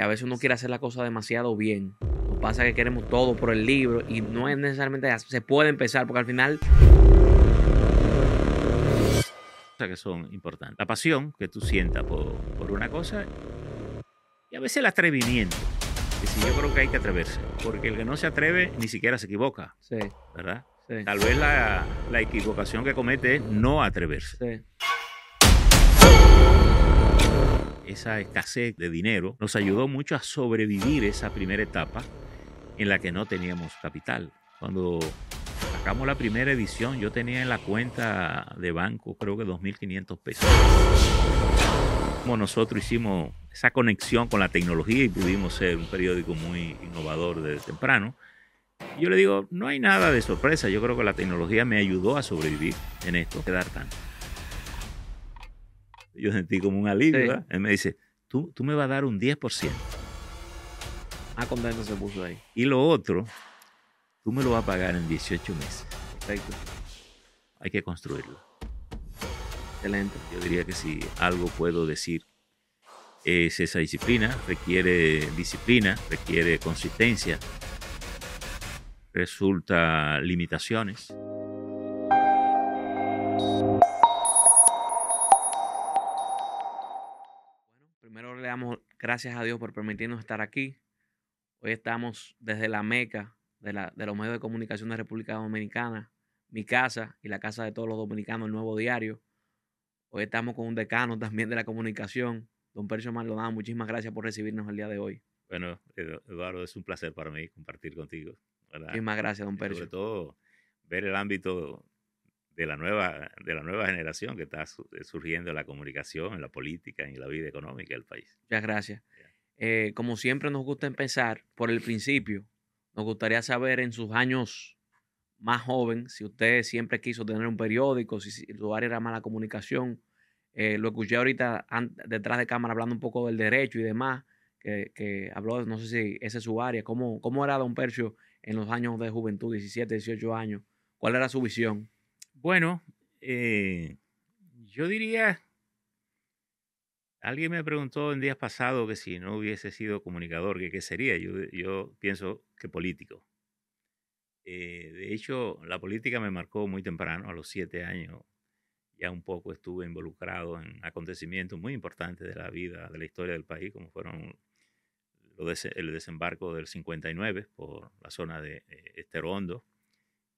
que a veces uno quiere hacer la cosa demasiado bien. Que pasa que queremos todo por el libro y no es necesariamente se puede empezar porque al final que son importantes. La pasión que tú sientas por, por una cosa y a veces el atrevimiento. Que si yo creo que hay que atreverse, porque el que no se atreve ni siquiera se equivoca. Sí. ¿Verdad? Sí. Tal vez la, la equivocación que comete es no atreverse. Sí. Esa escasez de dinero nos ayudó mucho a sobrevivir esa primera etapa en la que no teníamos capital. Cuando sacamos la primera edición, yo tenía en la cuenta de banco creo que 2.500 pesos. Como nosotros hicimos esa conexión con la tecnología y pudimos ser un periódico muy innovador desde temprano, yo le digo, no hay nada de sorpresa, yo creo que la tecnología me ayudó a sobrevivir en esto, quedar tanto. Yo sentí como un alivio, Sí. ¿verdad? Él me dice, tú, tú me vas a dar un 10%. Más contento se puso ahí. Y lo otro, tú me lo vas a pagar en 18 meses. Perfecto. Hay que construirlo. Excelente. Yo diría que si algo puedo decir es esa disciplina, requiere disciplina, requiere consistencia, resulta limitaciones. Damos gracias a Dios por permitirnos estar aquí. Hoy estamos desde la meca de, la- de los medios de comunicación de República Dominicana, mi casa y la casa de todos los dominicanos, el Nuevo Diario. Hoy estamos con un decano también de la comunicación, don Percio Maldonado. Muchísimas gracias por recibirnos el día de hoy. Bueno, Edu- Eduardo, es un placer para mí compartir contigo. ¿verdad? Muchísimas gracias, don Y sobre Percio. todo ver el ámbito de la nueva, de la nueva generación que está su- surgiendo en la comunicación, en la política, en la vida económica del país. Muchas gracias. Eh, como siempre nos gusta empezar por el principio. Nos gustaría saber en sus años más joven, si usted siempre quiso tener un periódico, si, si su área era más la comunicación. Eh, lo escuché ahorita detrás de cámara hablando un poco del derecho y demás, que, que habló, no sé si esa es su área. ¿Cómo, ¿Cómo era don Percio en los años de juventud, 17, 18 años? ¿Cuál era su visión? Bueno, eh, yo diría, alguien me preguntó en días pasados que si no hubiese sido comunicador, que qué sería. Yo, yo pienso que político. Eh, de hecho, la política me marcó muy temprano, a los siete años. Ya un poco estuve involucrado en acontecimientos muy importantes de la vida, de la historia del país, como fueron el desembarco del 59 por la zona de eh, Estero Hondo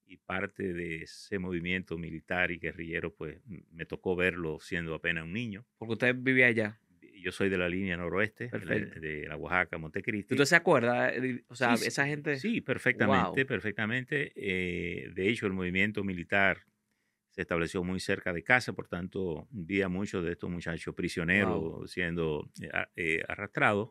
y parte de ese movimiento militar y guerrillero, pues me tocó verlo siendo apenas un niño. Porque usted vivía allá. Yo soy de la línea noroeste, de la- Perfecto. de la Oaxaca, Montecristi. ¿Usted se acuerda? eh, O sea, Sí, esa gente... Sí, perfectamente, Wow. perfectamente. Eh, de hecho, el movimiento militar se estableció muy cerca de casa, por tanto, vi a muchos de estos muchachos prisioneros siendo eh, eh, arrastrados.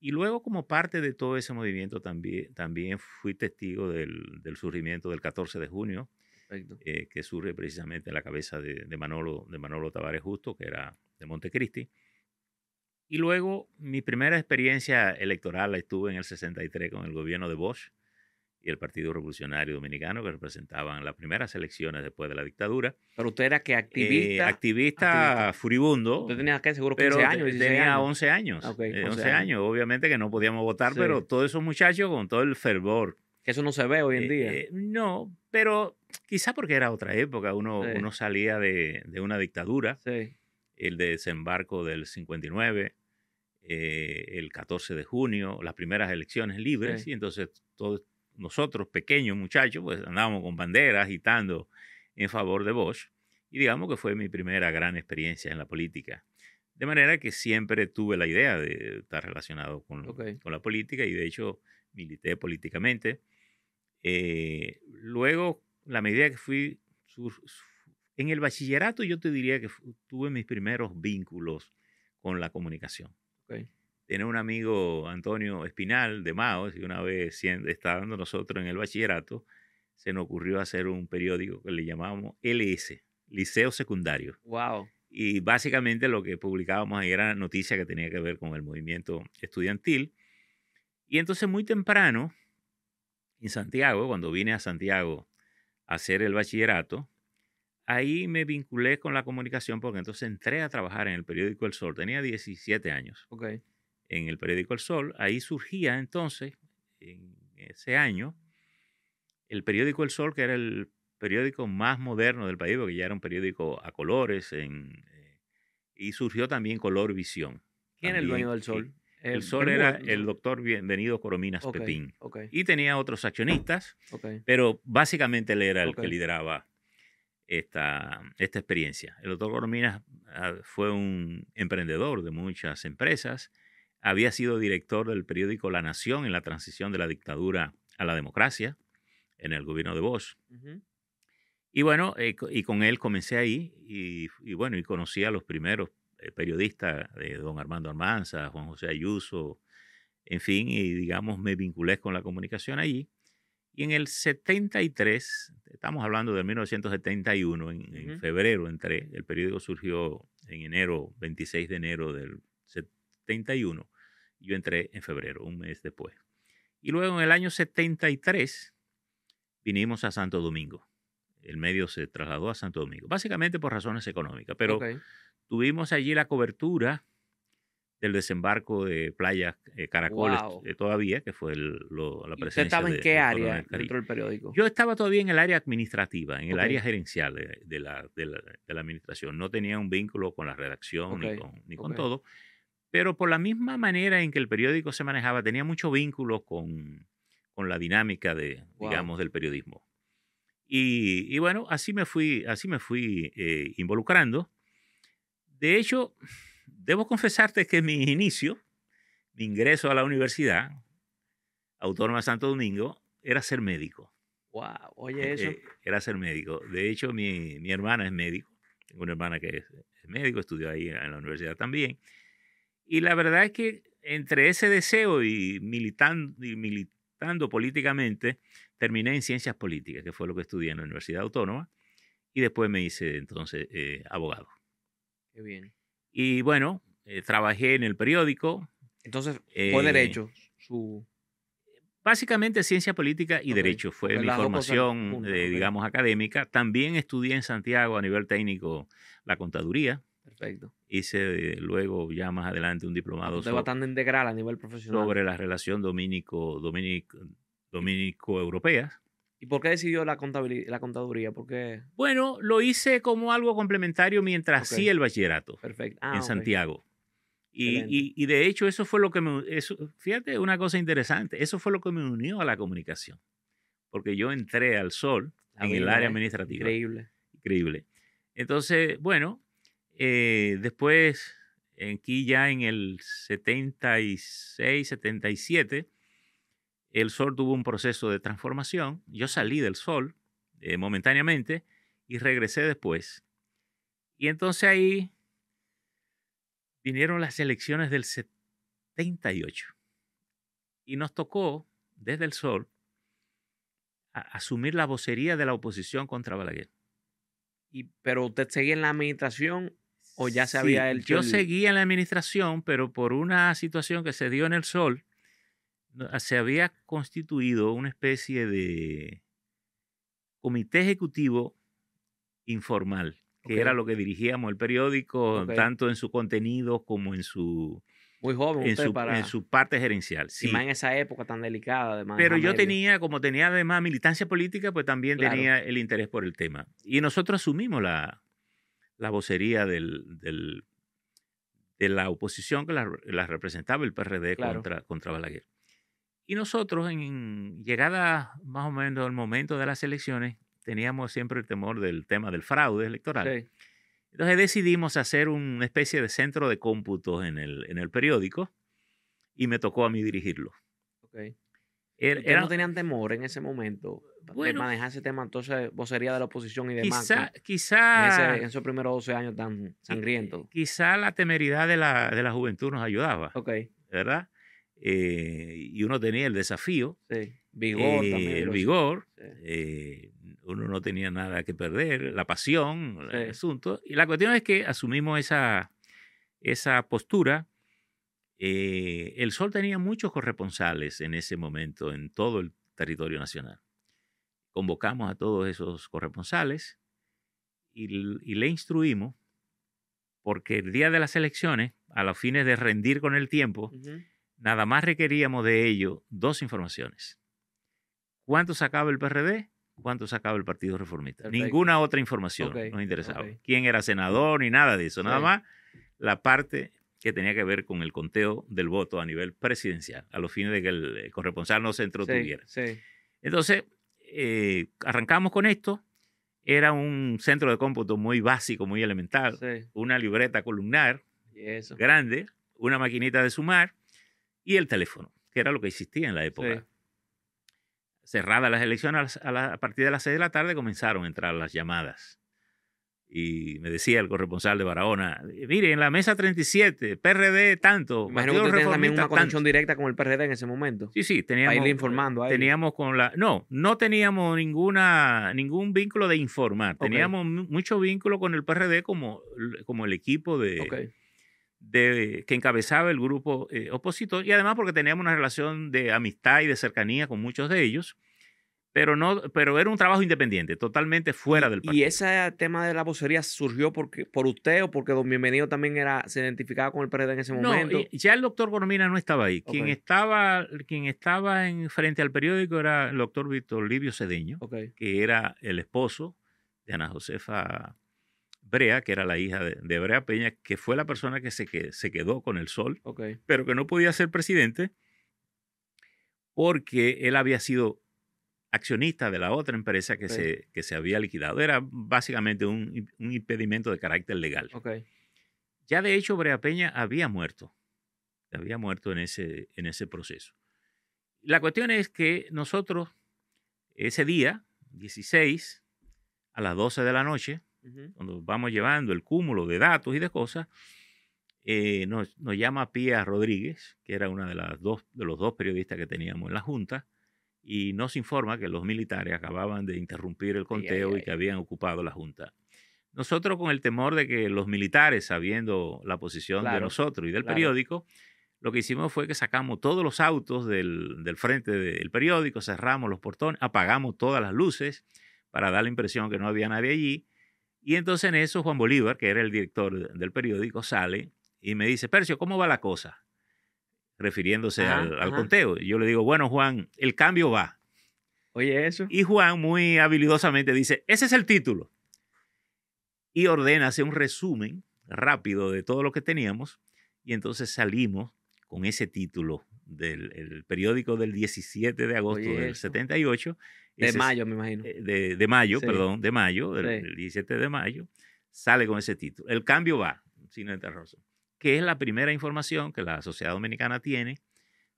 Y luego, como parte de todo ese movimiento, también, también fui testigo del, del surgimiento del 14 de junio, eh, que surge precisamente en la cabeza de, de Manolo, de Manolo Tavares Justo, que era de Montecristi. Y luego mi primera experiencia electoral la estuve en el 63 con el gobierno de Bosch y el Partido Revolucionario Dominicano, que representaban las primeras elecciones después de la dictadura. Pero usted era que Eh, activista. activista, furibundo. Usted tenía que seguro 15 pero años, te- 16 tenía años. 11 años. Ok, eh, 11 11 años. Obviamente que no podíamos votar, Sí. pero todos esos muchachos con todo el fervor Que eso no se ve hoy en eh, día. eh, no, pero quizá porque era otra época, uno, Sí. uno salía de, de una dictadura, sí. el desembarco del 59, eh, el 14 de junio, las primeras elecciones libres, y entonces todos nosotros, pequeños muchachos, pues andábamos con banderas agitando en favor de Bosch, y digamos que fue mi primera gran experiencia en la política. De manera que siempre tuve la idea de estar relacionado con, Ok. con la política y de hecho milité políticamente. Eh, luego, la medida que fui su- en el bachillerato, yo te diría que tuve mis primeros vínculos con la comunicación. ok. Tenía un amigo, Antonio Espinal, de Maos, y una vez estando nosotros en el bachillerato, se nos ocurrió hacer un periódico que le llamábamos LS, Liceo Secundario. Wow. Y básicamente lo que publicábamos ahí era noticia que tenía que ver con el movimiento estudiantil. Y entonces muy temprano, en Santiago, cuando vine a Santiago a hacer el bachillerato, ahí me vinculé con la comunicación porque entonces entré a trabajar en el periódico El Sol. Tenía 17 años. Ok. En el periódico El Sol. Ahí surgía entonces, en ese año, el periódico El Sol, que era el periódico más moderno del país, porque ya era un periódico a colores, en, eh, y surgió también Color Visión. ¿Quién es el dueño del Sol? El, Sol era el doctor Bienvenido Corominas Pepín. Y tenía otros accionistas, pero básicamente él era el que lideraba esta, esta experiencia. El doctor Corominas ah, fue un emprendedor de muchas empresas, había sido director del periódico La Nación en la transición de la dictadura a la democracia en el gobierno de Bosch. Y bueno, eh, y con él comencé ahí y, bueno, y conocí a los primeros eh, periodistas, de don Armando Armanza, Juan José Ayuso, en fin, y digamos me vinculé con la comunicación allí. Y en el 73, estamos hablando de 1971, en, en febrero entré, el periódico surgió en enero, 26 de enero del 71, yo entré en febrero, un mes después. Y luego en el año 73 vinimos a Santo Domingo. El medio se trasladó a Santo Domingo, básicamente por razones económicas, pero tuvimos allí la cobertura del desembarco de Playa eh, Caracoles eh, todavía, que fue la presencia. ¿Usted estaba en qué área dentro del periódico? Yo estaba todavía en el área administrativa, en el área gerencial de, la, de, la, administración. No tenía un vínculo con la redacción ni con, ni con todo, pero por la misma manera en que el periódico se manejaba, tenía mucho vínculo con, con la dinámica de, digamos, del periodismo. Y, y, bueno, así me fui, así me fui eh, involucrando. De hecho, debo confesarte que mi inicio, mi ingreso a la universidad Autónoma Santo Domingo, era ser médico. Wow, oye eso. Eh, era ser médico. De hecho, mi, mi, hermana es médico. Tengo una hermana que es, médico, estudió ahí en la universidad también. Y la verdad es que entre ese deseo y militando, y militando políticamente, terminé en ciencias políticas, que fue lo que estudié en la Universidad Autónoma, y después me hice entonces eh, abogado. Qué bien. Y bueno, eh, trabajé en el periódico. Entonces, fue eh, derecho su... Básicamente ciencia política y derecho fue mi formación, digamos, académica. También estudié en Santiago a nivel técnico la contaduría. Perfecto. Hice luego, ya más adelante, un diplomado sobre, bastante integral a nivel profesional. sobre la relación dominico, dominico, dominico-europea. ¿Y por qué decidió la, la contaduría? Porque Bueno, lo hice como algo complementario mientras sí el bachillerato. Perfecto. Ah, en Santiago. Y, y, de hecho eso fue lo que me... Eso, fíjate, una cosa interesante. Eso fue lo que me unió a la comunicación. Porque yo entré al sol en el área administrativa. Increíble. Increíble. Entonces, bueno, eh, después, aquí ya en el 76, 77, el sol tuvo un proceso de transformación. Yo salí del sol eh, momentáneamente y regresé después. Y entonces ahí vinieron las elecciones del 78. Y nos tocó, desde el sol, asumir la vocería de la oposición contra Balaguer. Y, ¿Pero usted seguía en la administración o ya se había hecho? Yo seguía en la administración, pero por una situación que se dio en el sol, se había constituido una especie de comité ejecutivo informal, que era lo que dirigíamos el periódico, tanto en su contenido como en su, Muy joven en, su, en su parte gerencial. Sí. Y más en esa época tan delicada, además. Pero yo tenía, como tenía además militancia política, pues también tenía el interés por el tema. Y nosotros asumimos la, la vocería del, del, de la oposición que la, representaba el PRD contra, contra Balaguer. Y nosotros, en llegada más o menos al momento de las elecciones, teníamos siempre el temor del tema del fraude electoral. Entonces decidimos hacer una especie de centro de cómputos en el, en el periódico y me tocó a mí dirigirlo. Okay. Er, no tenían temor en ese momento de manejar ese tema, entonces vocería de la oposición y demás? Quizá, quizá en, esos primeros 12 años tan sangrientos. Quizá la temeridad de la, de la juventud nos ayudaba. Ok. ¿Verdad? Eh, y uno tenía el desafío, vigor eh, el vigor, eh, uno no tenía nada que perder, la pasión, el asunto. Y la cuestión es que asumimos esa, esa postura. El Sol tenía muchos corresponsales en ese momento en todo el territorio nacional. Convocamos a todos esos corresponsales y, y le instruimos porque el día de las elecciones, a los fines de rendir con el tiempo, nada más requeríamos de ello dos informaciones. ¿Cuánto sacaba el PRD? ¿Cuánto sacaba el Partido Reformista? Ninguna otra información nos interesaba. ¿Quién era senador? Ni nada de eso. Nada más la parte que tenía que ver con el conteo del voto a nivel presidencial, a los fines de que el corresponsal no se entretuviera. Entonces, eh, arrancamos con esto. Era un centro de cómputo muy básico, muy elemental. Una libreta columnar grande, una maquinita de sumar y el teléfono, que era lo que existía en la época. Cerradas las elecciones, a, a partir de las 6 de la tarde comenzaron a entrar las llamadas y me decía el corresponsal de Barahona, mire, en la mesa 37, PRD tanto. Imagino que usted también una conexión directa con el PRD en ese momento. Sí, sí, teníamos. Para informando ahí. Teníamos con la. No, no teníamos ninguna, ningún vínculo de informar. Teníamos mucho vínculo con el PRD como, como el equipo de. De, que encabezaba el grupo eh, opositor y además porque teníamos una relación de amistad y de cercanía con muchos de ellos pero no, pero era un trabajo independiente, totalmente fuera del partido. ¿Y ese tema de la vocería surgió porque, por usted o porque Don Bienvenido también era, se identificaba con el PRD en ese momento? No, ya el doctor Gormina no estaba ahí. Quien estaba, quien estaba en, frente al periódico era el doctor Víctor Livio Cedeño, que era el esposo de Ana Josefa Brea, que era la hija de, Brea Peña, que fue la persona que se, que se quedó con el sol, pero que no podía ser presidente porque él había sido accionista de la otra empresa que, se, que se había liquidado. Era básicamente un, un impedimento de carácter legal. Ya de hecho, Brea Peña había muerto. Había muerto en ese, en ese proceso. La cuestión es que nosotros, ese día, 16, a las 12 de la noche, cuando vamos llevando el cúmulo de datos y de cosas, eh, nos, nos, llama Pía Rodríguez, que era una de, las dos, de los dos periodistas que teníamos en la Junta, y nos informa que los militares acababan de interrumpir el conteo y que habían ocupado la Junta. Nosotros con el temor de que los militares, sabiendo la posición de nosotros y del periódico, lo que hicimos fue que sacamos todos los autos del, del, frente del periódico, cerramos los portones, apagamos todas las luces para dar la impresión que no había nadie allí. Y entonces en eso Juan Bolívar, que era el director del periódico, sale y me dice, Percio, ¿cómo va la cosa? Refiriéndose al, conteo. yo le digo, bueno, Juan, el cambio va. Oye, eso. Y Juan muy habilidosamente dice, ese es el título. Y ordena hacer un resumen rápido de todo lo que teníamos. Y entonces salimos con ese título del periódico del 17 de agosto del 78. De mayo, me imagino. Eh, de, mayo, perdón, de mayo, del, 17 de mayo, sale con ese título. El cambio va, sin interrogación que es la primera información que la sociedad dominicana tiene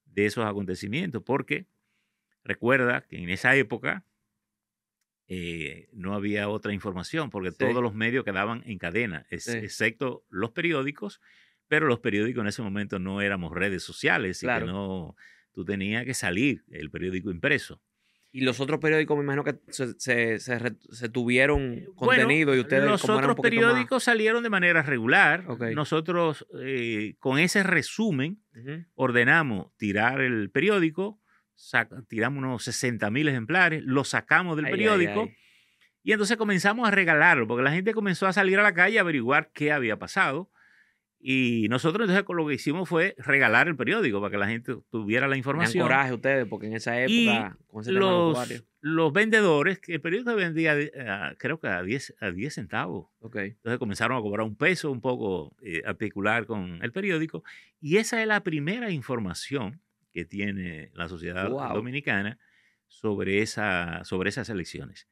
de esos acontecimientos, porque recuerda que en esa época eh, no había otra información, porque todos los medios quedaban en cadena, excepto los periódicos, pero los periódicos en ese momento no éramos redes sociales, y que no, tú tenías que salir el periódico impreso. Y los otros periódicos, me imagino que se, se, tuvieron eh, contenido y ustedes... Los otros periódicos salieron de manera regular. Nosotros, eh, con ese resumen, ordenamos tirar el periódico, tiramos unos 60 mil ejemplares, lo sacamos del periódico y entonces comenzamos a regalarlo, porque la gente comenzó a salir a la calle a averiguar qué había pasado. Y nosotros entonces lo que hicimos fue regalar el periódico para que la gente tuviera la información. coraje ustedes, porque en esa época, los, los, vendedores, que el periódico vendía eh, creo que a 10, a 10 centavos. Entonces comenzaron a cobrar un peso un poco eh, a especular con el periódico. Y esa es la primera información que tiene la sociedad dominicana sobre, esa, sobre esas elecciones.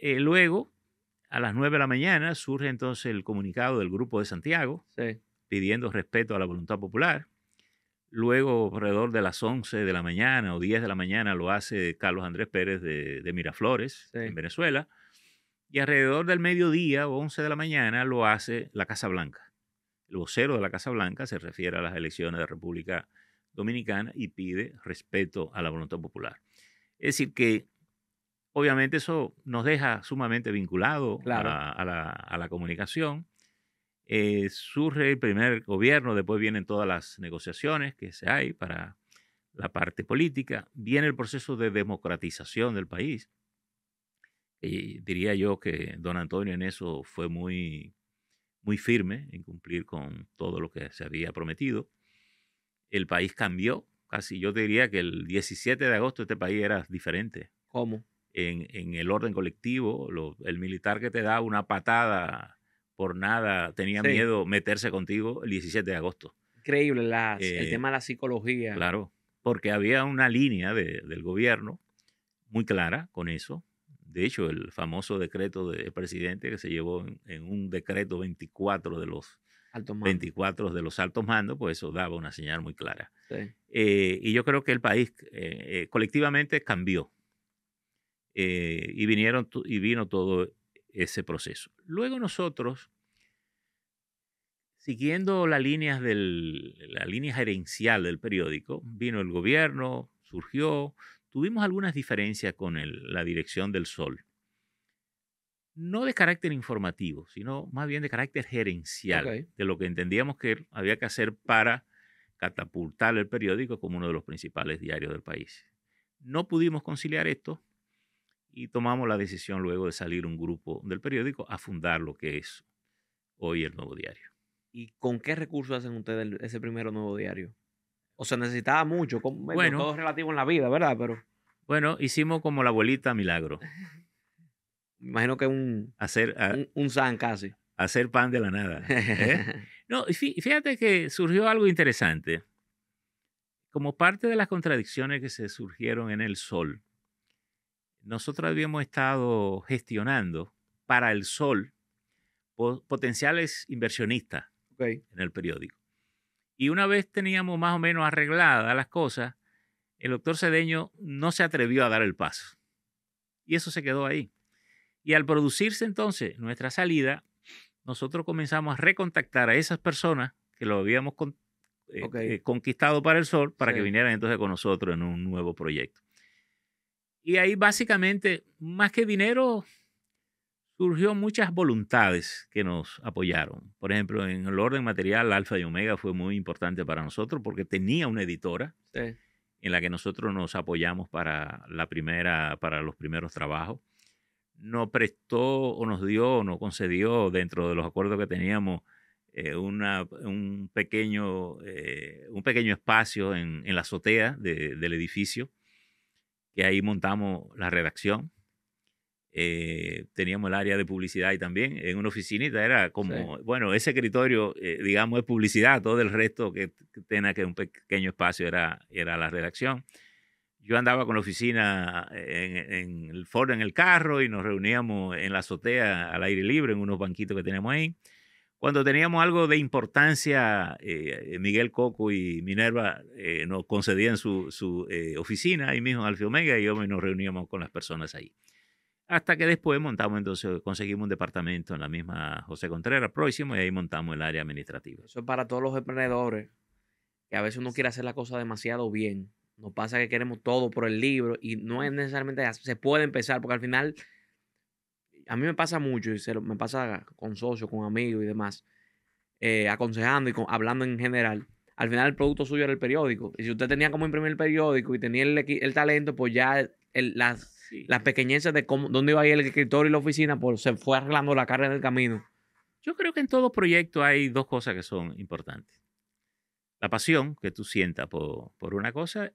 Eh, luego, a las 9 de la mañana, surge entonces el comunicado del Grupo de Santiago. Sí pidiendo respeto a la voluntad popular. Luego, alrededor de las 11 de la mañana o 10 de la mañana, lo hace Carlos Andrés Pérez de, Miraflores, en Venezuela. Y alrededor del mediodía o 11 de la mañana lo hace la Casa Blanca. El vocero de la Casa Blanca se refiere a las elecciones de República Dominicana y pide respeto a la voluntad popular. Es decir, que obviamente eso nos deja sumamente a, la, a la comunicación eh, surge el primer gobierno, después vienen todas las negociaciones que se hay para la parte política, viene el proceso de democratización del país. Y diría yo que don Antonio en eso fue muy, muy firme en cumplir con todo lo que se había prometido. El país cambió, casi yo diría que el 17 de agosto este país era diferente. ¿Cómo? En, en el orden colectivo, lo, el militar que te da una patada por nada tenía Sí. miedo meterse contigo el 17 de agosto. Increíble la- el Eh, tema de la psicología. Claro, porque había una línea de- del gobierno muy clara con eso. De hecho, el famoso decreto del presidente que se llevó en, en un decreto 24 de los Alto mando. 24 de los altos mandos, pues eso daba una señal muy clara. Sí. Eh, y yo creo que el país eh, colectivamente cambió eh, y, vinieron, y vino todo ese proceso. Luego nosotros, siguiendo las líneas del, la línea gerencial del periódico, vino el gobierno, surgió, tuvimos algunas diferencias con el- la dirección del Sol. No de carácter informativo, sino más bien de carácter gerencial, de lo que entendíamos que había que hacer para catapultar el periódico como uno de los principales diarios del país. No pudimos conciliar esto y tomamos la decisión luego de salir un grupo del periódico a fundar lo que es hoy el nuevo diario. ¿Y con qué recursos hacen ustedes el- ese primero nuevo diario? O sea, necesitaba mucho. como- bueno, todo es relativo en la vida, ¿verdad? Pero Bueno, hicimos como la abuelita Milagro, imagino que un, hacer, a- un, un san casi. hacer pan de la nada. ¿eh? No, fíjate que surgió algo interesante. Como parte de las contradicciones que se surgieron en el Sol, nosotros habíamos estado gestionando para el Sol po- potenciales inversionistas en el periódico. Y una vez teníamos más o menos arregladas las cosas, el doctor Cedeño no se atrevió a dar el paso. Y eso se quedó ahí. Y al producirse entonces nuestra salida, nosotros comenzamos a recontactar a esas personas que lo habíamos con- eh, eh, conquistado para el sol para que vinieran entonces con nosotros en un nuevo proyecto. Y ahí básicamente, más que dinero, surgió muchas voluntades que nos apoyaron. Por ejemplo, en el orden material, Alfa y Omega fue muy importante para nosotros porque tenía una editora Sí. en la que nosotros nos apoyamos para la primera, para los primeros trabajos. Nos prestó o nos dio o nos concedió dentro de los acuerdos que teníamos eh, una- un, pequeño, eh, un pequeño espacio en, en la azotea de- del edificio, que ahí montamos la redacción. Eh, teníamos el área de publicidad ahí también, en una oficinita, era como, bueno, ese escritorio, eh, digamos, es publicidad, todo el resto que, que tenía que un pequeño espacio era, era la redacción. Yo andaba con la oficina en, en el foro, en el carro, y nos reuníamos en la azotea al aire libre, en unos banquitos que teníamos ahí. Cuando teníamos algo de importancia, eh, Miguel Coco y Minerva eh, nos concedían su, su eh, oficina ahí mismo en Alfa Omega y yo nos reuníamos con las personas ahí. Hasta que después montamos, entonces conseguimos un departamento en la misma José Contreras próximo y ahí montamos el área administrativa. Eso es para todos los emprendedores, que a veces uno quiere hacer la cosa demasiado bien. Nos pasa que queremos todo por el libro y no es necesariamente. Se puede empezar, porque al final, a mí me pasa mucho, y se lo- me pasa con socios, con amigos y demás, eh, aconsejando y con- hablando en general. Al final el producto suyo era el periódico. Y si usted tenía como imprimir el periódico y tenía el, el talento, pues ya el- las, Sí. las pequeñeces de cómo, dónde iba a ir el escritorio y la oficina, pues se fue arreglando la carga en el camino. Yo creo que en todo proyecto hay dos cosas que son importantes. La pasión que tú sientas por, por una cosa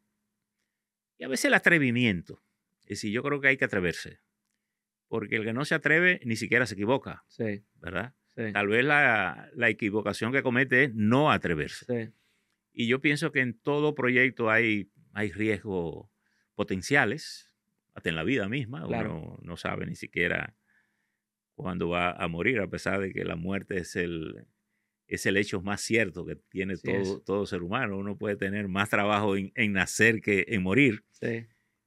y a veces el atrevimiento. Es decir, yo creo que hay que atreverse. Porque el que no se atreve ni siquiera se equivoca, Sí, ¿verdad? sí, Tal vez la, la equivocación que comete es no atreverse. sí. Y yo pienso que en todo proyecto hay, hay riesgos potenciales, hasta en la vida misma. Claro. Uno no sabe ni siquiera cuándo va a morir, a pesar de que la muerte es el, es el hecho más cierto que tiene todo, todo ser humano. Uno puede tener más trabajo en, en nacer que en morir.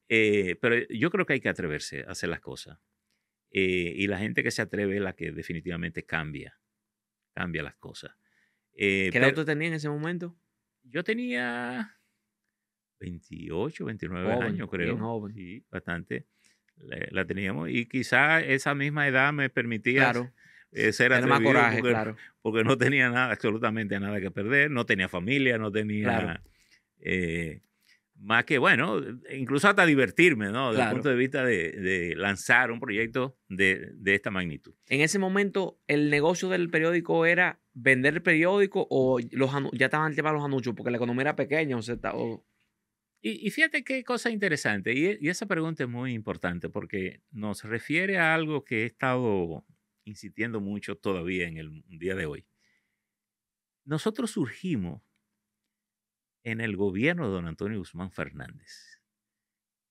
Eh, pero yo creo que hay que atreverse a hacer las cosas. Eh, y la gente que se atreve es la que definitivamente cambia, cambia las cosas. Eh, ¿Qué edad pero- usted tenía en ese momento? yo tenía 28, 29 Joven, años, bien creo. joven. Sí, bastante. La, la teníamos. Y quizá esa misma edad me permitía Claro. eh, ser Tener más atrevido coraje, porque, claro. porque no tenía nada, absolutamente nada que perder. No tenía familia, no tenía Claro. eh, más que, bueno, incluso hasta divertirme, ¿no? Desde el punto de vista de, lanzar un proyecto de, esta magnitud. En ese momento, ¿el negocio del periódico era vender el periódico o los, ya estaban llevados los anuncios porque la economía era pequeña? O Y, fíjate qué cosa interesante, y, y, esa pregunta es muy importante porque nos refiere a algo que he estado insistiendo mucho todavía en el día de hoy. Nosotros surgimos en el gobierno de don Antonio Guzmán Fernández.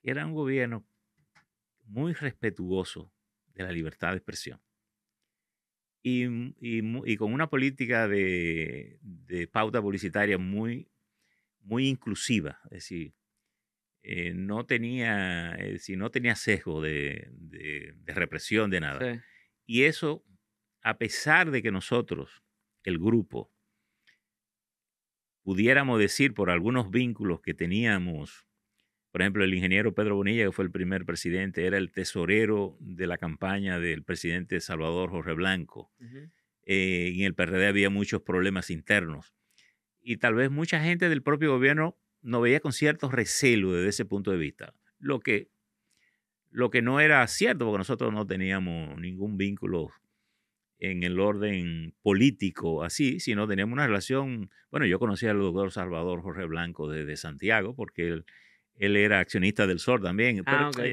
Era un gobierno muy respetuoso de la libertad de expresión y, y, con una política de, de, pauta publicitaria muy, muy inclusiva, es decir, eh, no tenía, es no tenía sesgo de, de, represión de nada. Y eso, a pesar de que nosotros, el grupo, pudiéramos decir por algunos vínculos que teníamos, por ejemplo, el ingeniero Pedro Bonilla, que fue el primer presidente, era el tesorero de la campaña del presidente Salvador Jorge Blanco. Eh, y en el PRD había muchos problemas internos. Y tal vez mucha gente del propio gobierno no veía con cierto recelo desde ese punto de vista. Lo que, lo que no era cierto, porque nosotros no teníamos ningún vínculo en el orden político así, sino teníamos una relación, bueno, yo conocía al doctor Salvador Jorge Blanco de, Santiago, porque él, él, era accionista del SOR también,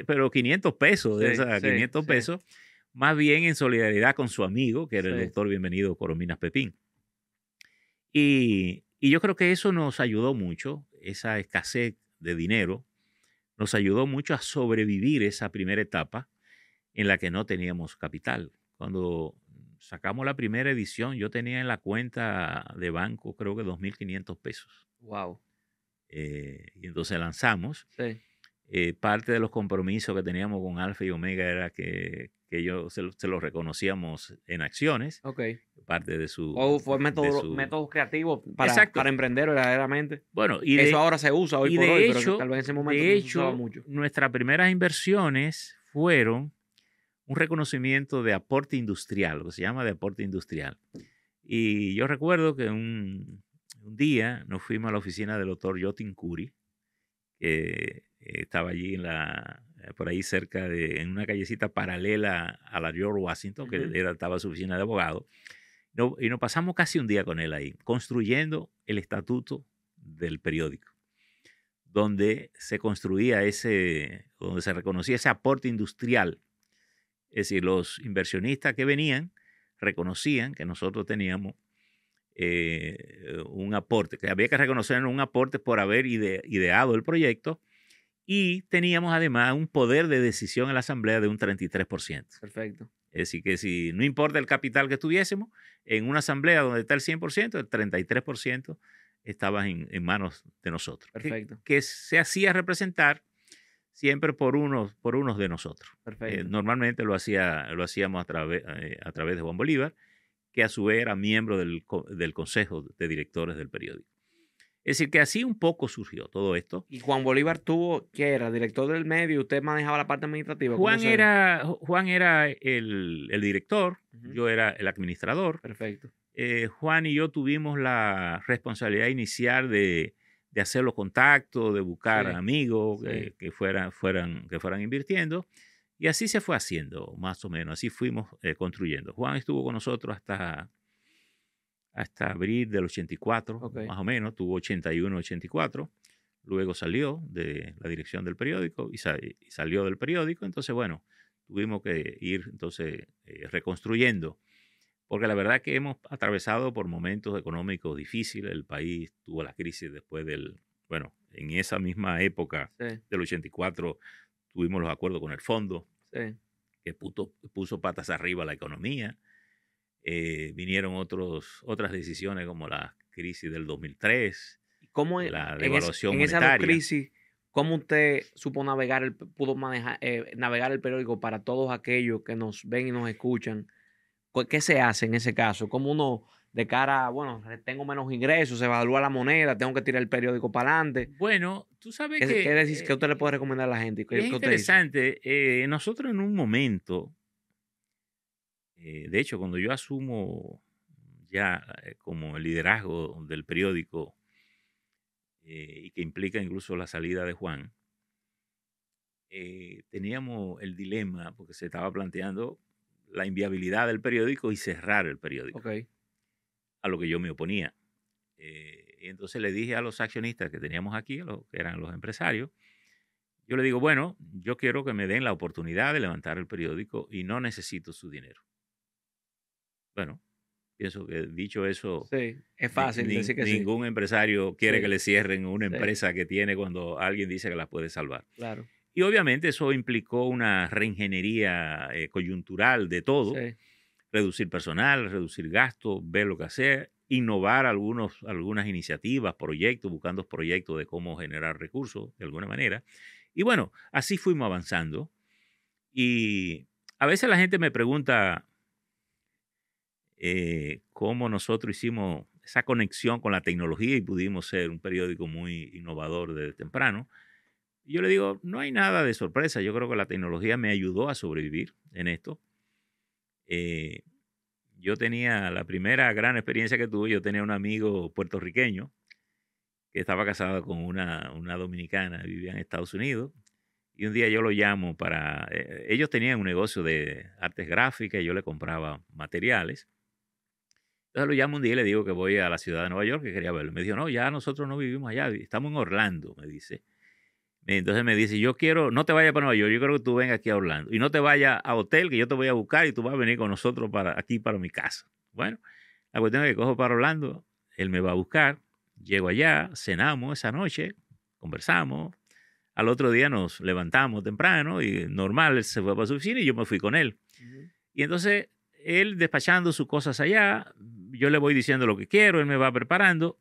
pero, 500 eh, pesos, de esas 500 pesos, más bien en solidaridad con su amigo, que era el doctor Bienvenido Corominas Pepín. Y, y yo creo que eso nos ayudó mucho, esa escasez de dinero, nos ayudó mucho a sobrevivir esa primera etapa en la que no teníamos capital. Cuando sacamos la primera edición, yo tenía en la cuenta de banco creo que 2.500 pesos. Wow. Eh, y entonces lanzamos. Sí. Eh, parte de los compromisos que teníamos con Alfa y Omega era que, que yo se, los reconocíamos en acciones. Ok. Parte de su... O fue método, método creativo para, para emprender verdaderamente. Bueno, y eso ahora se usa hoy por hoy, pero tal vez en ese momento de hecho, mucho. Nuestras primeras inversiones fueron un reconocimiento de aporte industrial, lo que se llama de aporte industrial. Y yo recuerdo que un, día nos fuimos a la oficina del doctor Jotin Curi, que estaba allí en la, eh, por ahí cerca de, en una callecita paralela a la George Washington, que era, estaba su oficina de abogado. y nos pasamos casi un día con él ahí, construyendo el estatuto del periódico, donde se construía ese, donde se reconocía ese aporte industrial es decir, los inversionistas que venían reconocían que nosotros teníamos eh, un aporte, que había que reconocer un aporte por haber ideado el proyecto y teníamos además un poder de decisión en la asamblea de un 33%. Perfecto. Es decir, que si no importa el capital que tuviésemos, en una asamblea donde está el 100%, el 33% estaba en, en, de nosotros. Perfecto. que se hacía representar siempre por unos, por unos de nosotros. Eh, normalmente lo, hacía, lo hacíamos a, través eh, a través de Juan Bolívar, que a su vez era miembro del, del Consejo de Directores del periódico. Es decir, que así un poco surgió todo esto. ¿Y Juan Bolívar tuvo, qué era? ¿Director del medio? ¿Usted manejaba la parte administrativa? Juan era, Juan era el, el director, yo era el administrador. Perfecto. Eh, Juan y yo tuvimos la responsabilidad inicial de, de hacer los contactos, de buscar amigos Que, fueran, fueran, que fueran invirtiendo. Y así se fue haciendo, más o menos. Así fuimos eh, construyendo. Juan estuvo con nosotros hasta, hasta abril del 84, más o menos. Tuvo 81, 84. Luego salió de la dirección del periódico y, salió del periódico. Entonces, bueno, tuvimos que ir entonces eh, reconstruyendo porque la verdad que hemos atravesado por momentos económicos difíciles. El país tuvo la crisis después del, bueno, en esa misma época del 84 tuvimos los acuerdos con el fondo, que puso, puso, patas arriba la economía. Eh, vinieron otros, otras decisiones como la crisis del 2003, ¿Cómo la devaluación en, esa crisis, ¿Cómo usted supo navegar, el, pudo manejar, eh, navegar el periódico para todos aquellos que nos ven y nos escuchan ¿qué se hace en ese caso? ¿Cómo uno de cara, bueno, tengo menos ingresos, se evalúa la moneda, tengo que tirar el periódico para adelante? Bueno, tú sabes que... ¿Qué, decís, ¿qué usted le puede recomendar a la gente? es interesante. Eh, nosotros en un momento, eh, de hecho, cuando yo asumo ya eh, como el liderazgo del periódico, eh, y que implica incluso la salida de Juan, eh, teníamos el dilema, porque se estaba planteando la inviabilidad del periódico y cerrar el periódico, a lo que yo me oponía. Eh, y entonces le dije a los accionistas que teníamos aquí, que eran los empresarios, yo le digo, bueno, yo quiero que me den la oportunidad de levantar el periódico y no necesito su dinero. Bueno, pienso que dicho eso, sí, es fácil decir que ningún empresario quiere que le cierren una empresa que tiene cuando alguien dice que la puede salvar. Claro. Y obviamente eso implicó una reingeniería eh, coyuntural de todo, reducir personal, reducir gastos, ver lo que hacer, innovar algunos, algunas iniciativas, proyectos, buscando proyectos de cómo generar recursos de alguna manera. Y bueno, así fuimos avanzando. Y a veces la gente me pregunta eh, cómo nosotros hicimos esa conexión con la tecnología y pudimos ser un periódico muy innovador desde temprano. Yo le digo, no hay nada de sorpresa. Yo creo que la tecnología me ayudó a sobrevivir en esto. Eh, yo tenía la primera gran experiencia que tuve, yo tenía un amigo puertorriqueño que estaba casado con una, una dominicana, vivía en Estados Unidos. Y un día yo lo llamo para... Eh, ellos tenían un negocio de artes gráficas y yo le compraba materiales. Entonces lo llamo un día y le digo que voy a la ciudad de Nueva York, que quería verlo. Me dijo, no, ya nosotros no vivimos allá, estamos en Orlando, me dice. Entonces me dice, yo quiero, no te vayas para Nueva York, yo quiero que tú vengas aquí a Orlando. Y no te vayas a hotel, que yo te voy a buscar y tú vas a venir con nosotros para aquí, para mi casa. Bueno, la cuestión es que cojo para Orlando, él me va a buscar, llego allá, cenamos esa noche, conversamos. Al otro día nos levantamos temprano y normal, él se fue para su oficina y yo me fui con él. Y entonces él despachando sus cosas allá, yo le voy diciendo lo que quiero, él me va preparando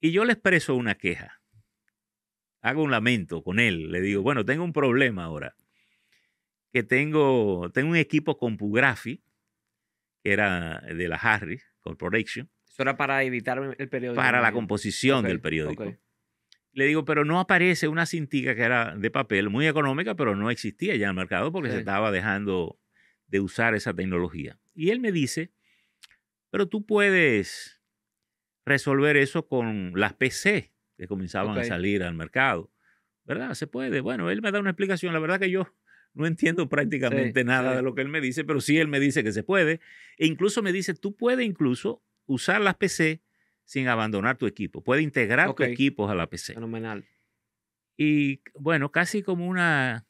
y yo le expreso una queja hago un lamento con él. Le digo, bueno, tengo un problema ahora. Que tengo, tengo un equipo CompuGraphy, que era de la Harris Corporation. Eso era para editar el periódico. Para la composición del periódico. Le digo, pero no aparece una cintica que era de papel, muy económica, pero no existía ya en el mercado porque se estaba dejando de usar esa tecnología. Y él me dice, pero tú puedes resolver eso con las PC que comenzaban a salir al mercado. ¿Verdad? Se puede. Bueno, él me da una explicación. La verdad que yo no entiendo prácticamente nada de lo que él me dice, pero sí él me dice que se puede. E incluso me dice, tú puedes incluso usar las PC sin abandonar tu equipo. Puedes integrar tus equipos a la PC. Fenomenal. Y bueno, casi como una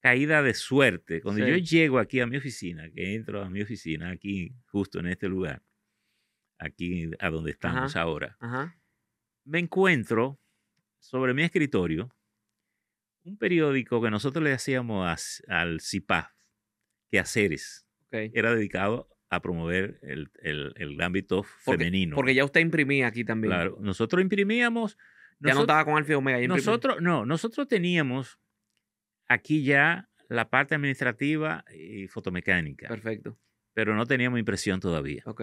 caída de suerte. Cuando yo llego aquí a mi oficina, que entro a mi oficina aquí, justo en este lugar, aquí a donde estamos ahora, Ajá me encuentro sobre mi escritorio un periódico que nosotros le hacíamos al CIPAF, que Haceres. Era dedicado a promover el, el, ámbito femenino. Porque ya usted imprimía aquí también. Claro, nosotros imprimíamos. Ya no estaba con Alfio Omega. nosotros, no, nosotros teníamos aquí ya la parte administrativa y fotomecánica. Perfecto. Pero no teníamos impresión todavía. Ok.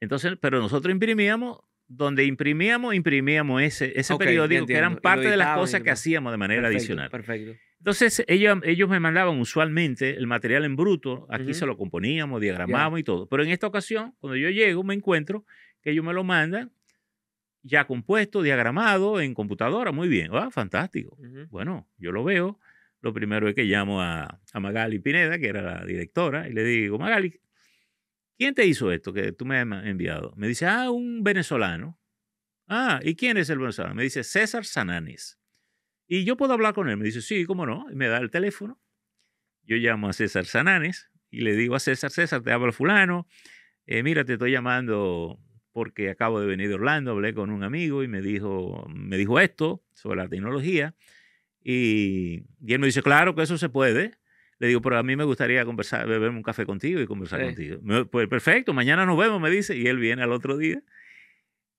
Entonces, pero nosotros imprimíamos donde imprimíamos, imprimíamos ese, ese periódico, que eran parte de las cosas que hacíamos de manera adicional. Perfecto. Entonces, ellos, ellos me mandaban usualmente el material en bruto, aquí se lo componíamos, diagramamos y todo. Pero en esta ocasión, cuando yo llego, me encuentro que ellos me lo mandan ya compuesto, diagramado en computadora, muy bien. Ah, fantástico. Bueno, yo lo veo. Lo primero es que llamo a, a Magali Pineda, que era la directora, y le digo, Magali, ¿Quién te hizo esto que tú me has enviado? Me dice, ah, un venezolano. Ah, ¿y quién es el venezolano? Me dice, César Sananes. Y yo puedo hablar con él. Me dice, sí, cómo no. Y me da el teléfono. Yo llamo a César Sananes y le digo a César, César, te hablo fulano. Eh, mira, te estoy llamando porque acabo de venir de Orlando, hablé con un amigo y me dijo, me dijo esto sobre la tecnología. Y, y él me dice, claro que eso se puede. Le digo, pero a mí me gustaría conversar, beberme un café contigo y conversar contigo. Pues perfecto, mañana nos vemos, me dice, y él viene al otro día.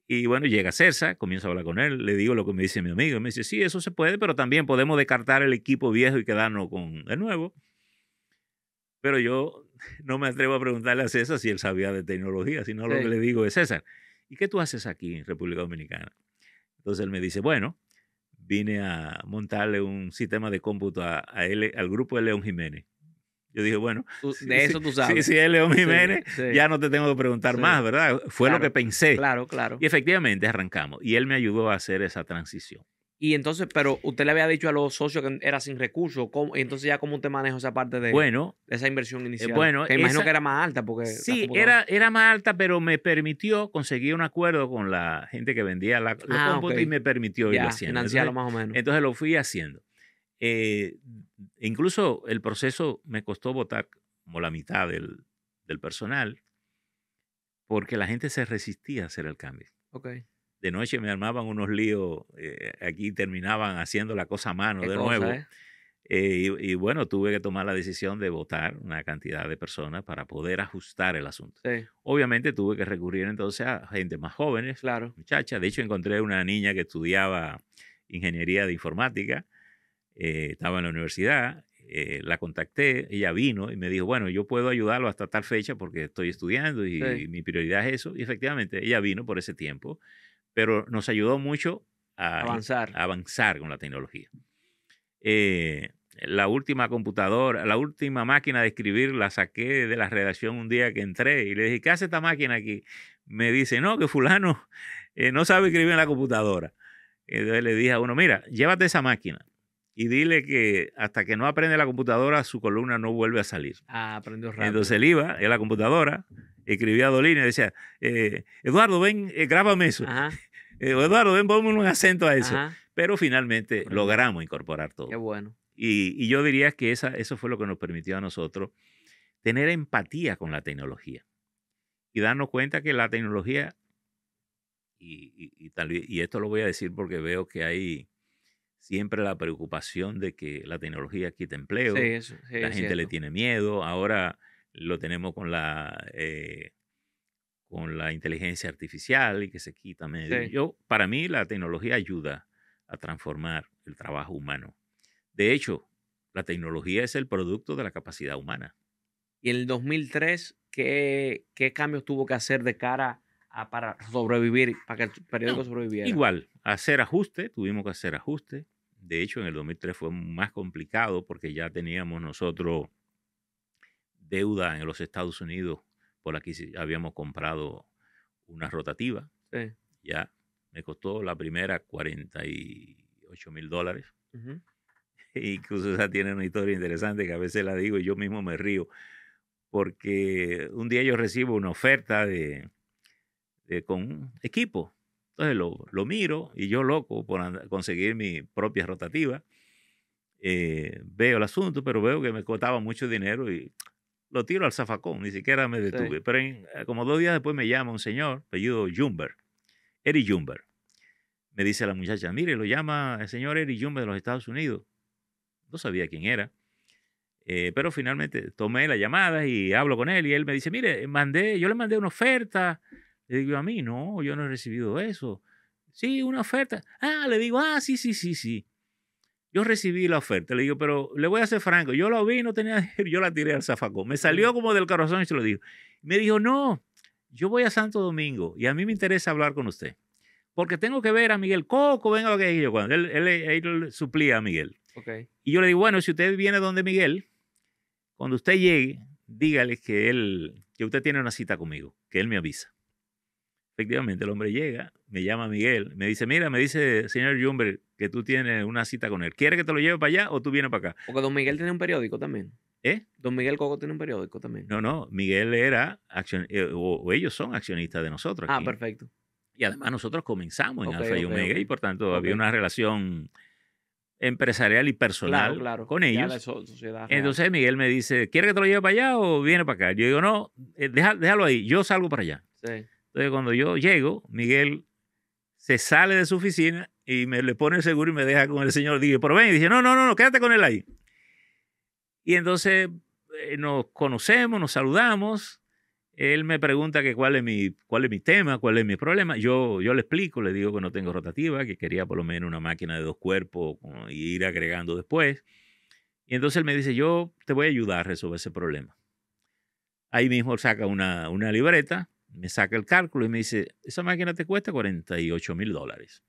Y bueno, llega César, comienzo a hablar con él, le digo lo que me dice mi amigo. Me dice, sí, eso se puede, pero también podemos descartar el equipo viejo y quedarnos con el nuevo. Pero yo no me atrevo a preguntarle a César si él sabía de tecnología, sino lo que le digo es, César, ¿y qué tú haces aquí en República Dominicana? Entonces él me dice, bueno, vine a montarle un sistema de cómputo a, él, al grupo de León Jiménez. Yo dije, bueno, de eso tú sabes. Si, es León Jiménez, ya no te tengo que preguntar más, ¿verdad? Fue lo que pensé. Claro, claro. Y efectivamente arrancamos. Y él me ayudó a hacer esa transición. Y entonces, pero usted le había dicho a los socios que era sin recursos, ¿cómo, entonces ya cómo usted maneja esa parte de, bueno, esa inversión inicial. bueno, que imagino que era más alta porque sí, era, era más alta, pero me permitió conseguir un acuerdo con la gente que vendía la, ah, y me permitió ir haciendo. Financiarlo más o menos. Entonces lo fui haciendo. Eh, incluso el proceso me costó votar como la mitad del, del personal porque la gente se resistía a hacer el cambio. Okay de noche me armaban unos líos, eh, aquí terminaban haciendo la cosa a mano de nuevo. Eh? Eh, y, bueno, tuve que tomar la decisión de votar una cantidad de personas para poder ajustar el asunto. Obviamente tuve que recurrir entonces a gente más jóvenes, claro. muchachas. De hecho, encontré una niña que estudiaba ingeniería de informática, estaba en la universidad, la contacté, ella vino y me dijo, bueno, yo puedo ayudarlo hasta tal fecha porque estoy estudiando y, y mi prioridad es eso. Y efectivamente, ella vino por ese tiempo pero nos ayudó mucho a avanzar, avanzar con la tecnología. Eh, la última computadora, la última máquina de escribir la saqué de la redacción un día que entré y le dije, ¿qué hace esta máquina aquí? Me dice, no, que fulano eh, no sabe escribir en la computadora. Entonces le dije a uno, mira, llévate esa máquina y dile que hasta que no aprende la computadora, su columna no vuelve a salir. Ah, aprendió rápido. Entonces él iba en la computadora, escribía y decía, eh, Eduardo, ven, eh, grábame eso. Eh, Eduardo, ven, ponme un acento a eso. Pero finalmente logramos incorporar todo. Qué bueno. Y, yo diría que esa, eso fue lo que nos permitió a nosotros tener empatía con la tecnología y darnos cuenta que la tecnología, y, y, tal, y esto lo voy a decir porque veo que hay siempre la preocupación de que la tecnología quita empleo, la gente le tiene miedo, ahora lo tenemos con la, eh, con la inteligencia artificial y que se quita medio. Yo, para mí la tecnología ayuda a transformar el trabajo humano. De hecho, la tecnología es el producto de la capacidad humana. ¿Y en el 2003 qué, qué cambios tuvo que hacer de cara a para sobrevivir, para que el periódico sobreviviera? Igual, hacer ajuste, tuvimos que hacer ajuste. De hecho, en el 2003 fue más complicado porque ya teníamos nosotros deuda en los Estados Unidos por la que habíamos comprado una rotativa. Ya me costó la primera 48 mil dólares. Incluso esa tiene una historia interesante que a veces la digo y yo mismo me río. Porque un día yo recibo una oferta de, de con equipo entonces lo, miro y yo loco por conseguir mi propia rotativa. Eh, veo el asunto, pero veo que me costaba mucho dinero y lo tiro al zafacón, ni siquiera me detuve. Pero eh, como dos días después me llama un señor, apellido Jumber, Eric Jumber. Me dice la muchacha, mire, lo llama el señor Eric Jumber de los Estados Unidos. No sabía quién era. Eh, pero finalmente tomé la llamada y hablo con él y él me dice, mire, mandé, yo le mandé una oferta le digo, a mí, no, yo no he recibido eso. Sí, una oferta. Ah, le digo, ah, sí, sí, sí, sí. Yo recibí la oferta. Le digo, pero le voy a hacer franco. Yo la vi, no tenía yo la tiré al zafacón. Me salió como del corazón y se lo digo. Me dijo, no, yo voy a Santo Domingo y a mí me interesa hablar con usted. Porque tengo que ver a Miguel Coco, venga lo que yo. Cuando él, él, él, suplía a Miguel. Okay. Y yo le digo, bueno, si usted viene donde Miguel, cuando usted llegue, dígale que él, que usted tiene una cita conmigo, que él me avisa. Efectivamente, el hombre llega, me llama Miguel, me dice, mira, me dice señor Jumber que tú tienes una cita con él. ¿Quiere que te lo lleve para allá o tú vienes para acá? Porque don Miguel tiene un periódico también. ¿Eh? Don Miguel Coco tiene un periódico también. No, no, Miguel era, accion eh, o, ellos son accionistas de nosotros. Ah, perfecto. Y además nosotros comenzamos en Alfa y Omega y por tanto había una relación empresarial y personal con ellos. Entonces Miguel me dice, ¿quiere que te lo lleve para allá o viene para acá? Yo digo, no, eh, déjalo ahí, yo salgo para allá. Sí. Entonces, cuando yo llego, Miguel se sale de su oficina y me le pone el seguro y me deja con el señor. Digo, pero ven, y dice, no, no, no, no, quédate con él ahí. Y entonces eh, nos conocemos, nos saludamos. Él me pregunta que cuál es mi, cuál es mi tema, cuál es mi problema. Yo, yo le explico, le digo que no tengo rotativa, que quería por lo menos una máquina de dos cuerpos y ir agregando después. Y entonces él me dice, yo te voy a ayudar a resolver ese problema. Ahí mismo saca una, una libreta me saca el cálculo y me dice, esa máquina te cuesta 48 mil dólares.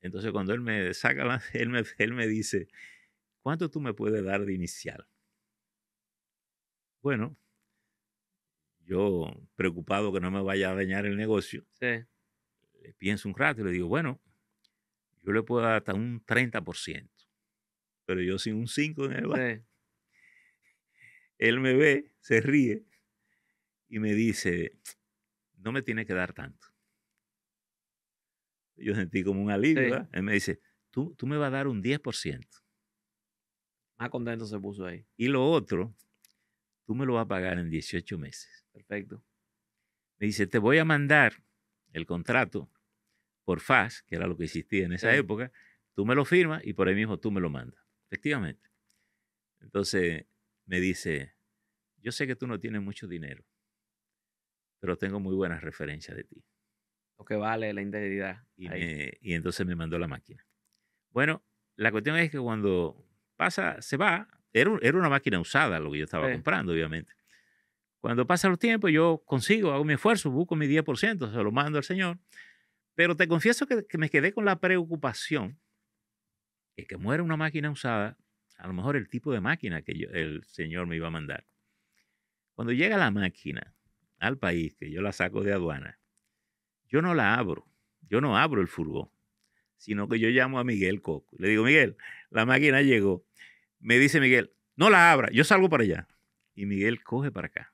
Entonces cuando él me saca, él me, él me dice, ¿cuánto tú me puedes dar de inicial? Bueno, yo preocupado que no me vaya a dañar el negocio, le pienso un rato y le digo, bueno, yo le puedo dar hasta un 30%, pero yo sin un 5 en el Él me ve, se ríe y me dice, no me tiene que dar tanto. Yo sentí como un alivio. Él me dice, tú, tú me vas a dar un 10%. Más contento se puso ahí. Y lo otro, tú me lo vas a pagar en 18 meses. Perfecto. Me dice, te voy a mandar el contrato por FAS, que era lo que existía en esa época, tú me lo firmas y por ahí mismo tú me lo mandas. Efectivamente. Entonces me dice, yo sé que tú no tienes mucho dinero, pero tengo muy buenas referencias de ti. Lo que vale la integridad. Y, y entonces me mandó la máquina. Bueno, la cuestión es que cuando pasa, se va, era, era una máquina usada lo que yo estaba comprando, obviamente. Cuando pasa el tiempo, yo consigo, hago mi esfuerzo, busco mi 10%, se lo mando al Señor. Pero te confieso que, me quedé con la preocupación de que muera una máquina usada, a lo mejor el tipo de máquina que el Señor me iba a mandar. Cuando llega la máquina al país, que yo la saco de aduana, yo no la abro, yo no abro el furgón, sino que yo llamo a Miguel Coco. Le digo, Miguel, la máquina llegó. Me dice Miguel, no la abra, yo salgo para allá. Y Miguel coge para acá.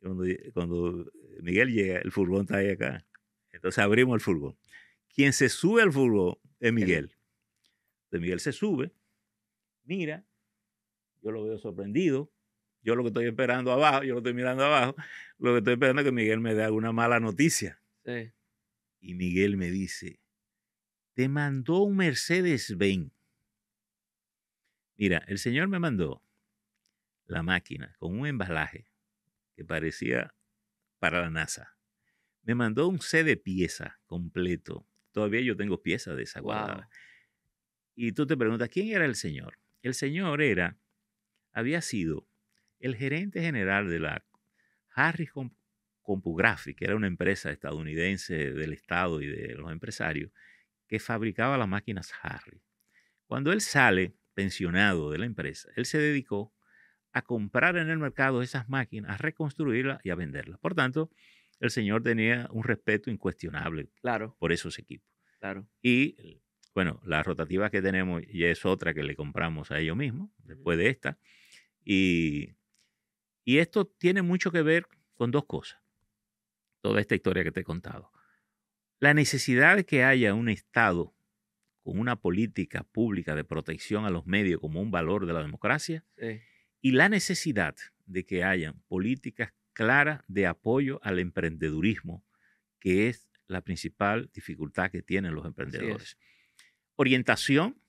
Cuando, Miguel llega, el furgón está ahí acá. Entonces abrimos el furgón. Quien se sube al furgón es Miguel. Entonces Miguel se sube, mira, yo lo veo sorprendido. Yo lo que estoy esperando abajo, yo lo estoy mirando abajo, lo que estoy esperando es que Miguel me dé alguna mala noticia. Y Miguel me dice, te mandó un Mercedes-Benz. Mira, el señor me mandó la máquina con un embalaje que parecía para la NASA. Me mandó un C de pieza completo. Todavía yo tengo piezas de esa guardada. Y tú te preguntas, ¿quién era el señor? El señor era, había sido el gerente general de la Harris Compographic, que era una empresa estadounidense del Estado y de los empresarios, que fabricaba las máquinas Harris. Cuando él sale pensionado de la empresa, él se dedicó a comprar en el mercado esas máquinas, a reconstruirlas y a venderlas. Por tanto, el señor tenía un respeto incuestionable claro. por esos equipos. Claro. Y bueno, la rotativa que tenemos ya es otra que le compramos a ellos mismos, después de esta. Y, y esto tiene mucho que ver con dos cosas. Toda esta historia que te he contado. La necesidad de que haya un Estado con una política pública de protección a los medios como un valor de la democracia. Sí y la necesidad de que hayan políticas claras de apoyo al emprendedurismo, que es la principal dificultad que tienen los emprendedores. Orientación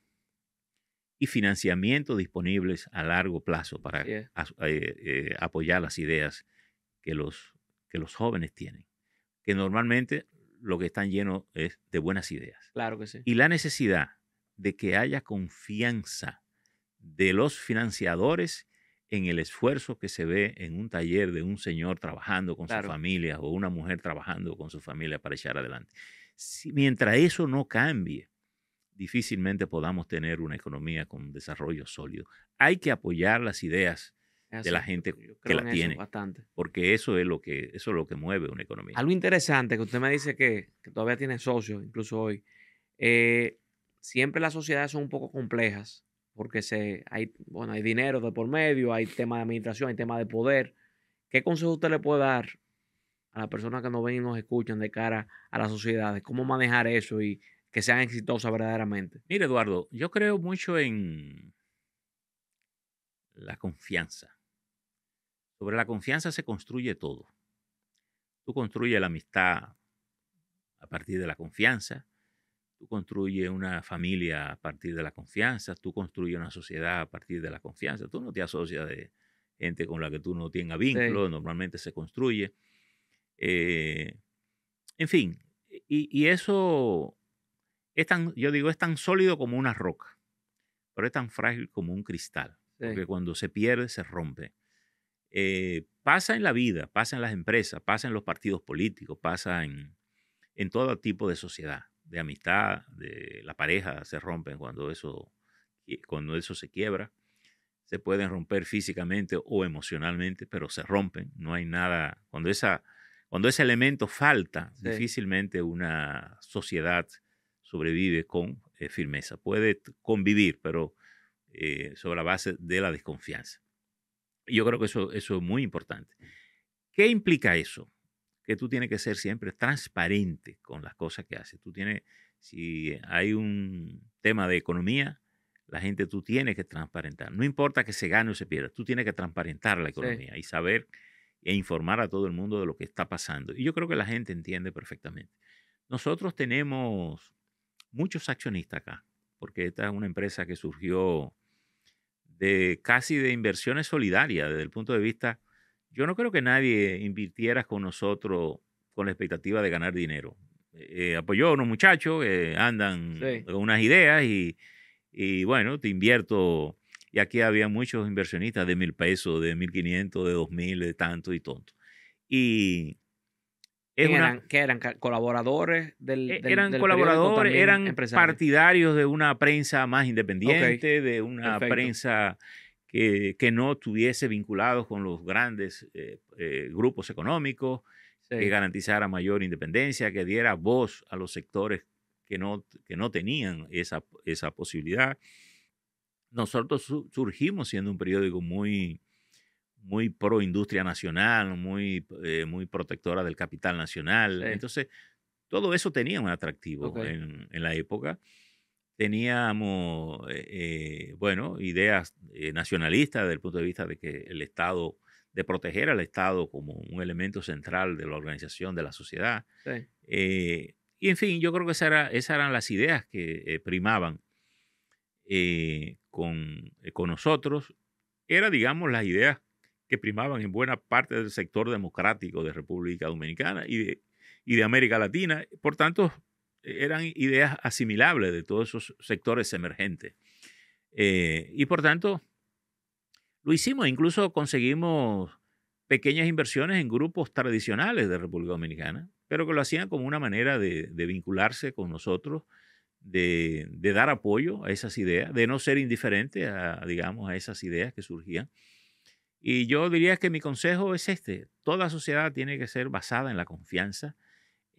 y financiamiento disponibles a largo plazo para eh, eh, apoyar las ideas que los, que los jóvenes tienen, que normalmente lo que están llenos es de buenas ideas. Claro que sí. Y la necesidad de que haya confianza de los financiadores en el esfuerzo que se ve en un taller de un señor trabajando con su familia o una mujer trabajando con su familia para echar adelante. Si, mientras eso no cambie, difícilmente podamos tener una economía con desarrollo sólido. Hay que apoyar las ideas de la gente que la tiene, bastante. porque eso es lo que eso es lo que mueve una economía. Algo interesante que usted me dice que, todavía tiene socios, incluso hoy. Eh, siempre las sociedades son un poco complejas porque se, hay, bueno, hay dinero de por medio, hay tema de administración, hay tema de poder. ¿Qué consejo usted le puede dar a las personas que nos ven y nos escuchan de cara a las sociedades? ¿Cómo manejar eso y que sean exitosas verdaderamente? Mire, Eduardo, yo creo mucho en la confianza. Sobre la confianza se construye todo. Tú construyes la amistad a partir de la confianza, Tú construyes una familia a partir de la confianza, tú construyes una sociedad a partir de la confianza. Tú no te asocias de gente con la que tú no tengas vínculo, normalmente se construye. Eh, en fin, y, eso es tan, yo digo, es tan sólido como una roca, pero es tan frágil como un cristal, porque cuando se pierde se rompe. Eh, pasa en la vida, pasa en las empresas, pasa en los partidos políticos, pasa en, en todo tipo de sociedad de amistad, de la pareja, se rompen cuando eso cuando eso se quiebra, se pueden romper físicamente o emocionalmente, pero se rompen. No hay nada. Cuando, esa, cuando ese elemento falta, difícilmente una sociedad sobrevive con eh, firmeza. Puede convivir, pero eh, sobre la base de la desconfianza. Yo creo que eso, eso es muy importante. ¿Qué implica eso? Que tú tienes que ser siempre transparente con las cosas que haces. Tú tienes, si hay un tema de economía, la gente tú tienes que transparentar. No importa que se gane o se pierda, tú tienes que transparentar la economía y saber e informar a todo el mundo de lo que está pasando. Y yo creo que la gente entiende perfectamente. Nosotros tenemos muchos accionistas acá, porque esta es una empresa que surgió de casi de inversiones solidarias desde el punto de vista, yo no creo que nadie invirtiera con nosotros con la expectativa de ganar dinero. Eh, apoyó a unos muchachos que andan con unas ideas y, y, bueno, te invierto. Y aquí había muchos inversionistas de mil pesos, de mil quinientos, de dos mil, de tanto y tonto. Y eran, eran? ¿Colaboradores del, e, Eran colaboradores, eran partidarios de una prensa más independiente, de una prensa que, que, no estuviese vinculados con los grandes eh, eh, grupos económicos, que garantizara mayor independencia, que diera voz a los sectores que no, que no tenían esa, esa posibilidad. Nosotros surgimos siendo un periódico muy, muy pro industria nacional, muy, eh, muy protectora del capital nacional. Entonces, todo eso tenía un atractivo en, la época. Teníamos, eh, eh, bueno, ideas nacionalistas desde el punto de vista de que el Estado, de proteger al Estado como un elemento central de la organización de la sociedad. y en fin, yo creo que esas eran las ideas que primaban con, con nosotros. Era, digamos, las ideas que primaban en buena parte del sector democrático de República Dominicana y de, y de América Latina. Por tanto, eran ideas asimilables de todos esos sectores emergentes. Eh, y por tanto, lo hicimos, incluso conseguimos pequeñas inversiones en grupos tradicionales de República Dominicana, pero que lo hacían como una manera de, vincularse con nosotros, de, de, dar apoyo a esas ideas, de no ser indiferente a, digamos, a esas ideas que surgían. Y yo diría que mi consejo es este. Toda sociedad tiene que ser basada en la confianza,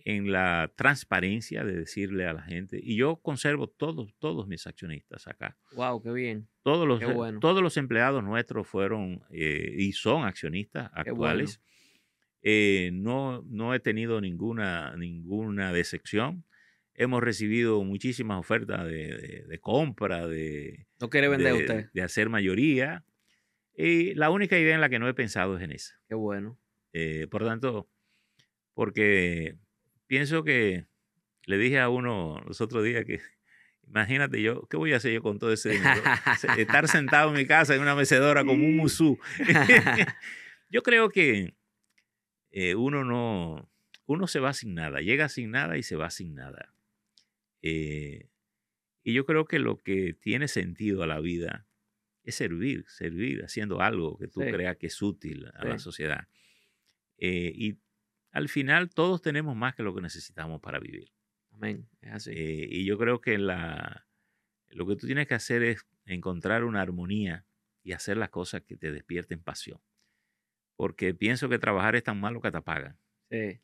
en la transparencia de decirle a la gente. Y yo conservo todos, todos mis accionistas acá. Wow, qué bien. Todos los, todos los empleados nuestros fueron eh, y son accionistas actuales. Eh, no, no he tenido ninguna, ninguna decepción. Hemos recibido muchísimas ofertas de, compra, de, no quiere vender usted. de hacer mayoría. Y la única idea en la que no he pensado es en esa. Qué bueno. Eh, por tanto, porque pienso que le dije a uno los otros días que, imagínate yo, ¿qué voy a hacer yo con todo ese dinero? Estar sentado en mi casa en una mecedora como un musú. yo creo que eh, uno no, uno se va sin nada, llega sin nada y se va sin nada. Eh, y yo creo que lo que tiene sentido a la vida es servir, servir haciendo algo que tú creas que es útil a la sociedad. Eh, y al final todos tenemos más que lo que necesitamos para vivir. Amén, es así. Eh, y yo creo que la, lo que tú tienes que hacer es encontrar una armonía y hacer las cosas que te despierten pasión. Porque pienso que trabajar es tan malo que te apagan. Sí.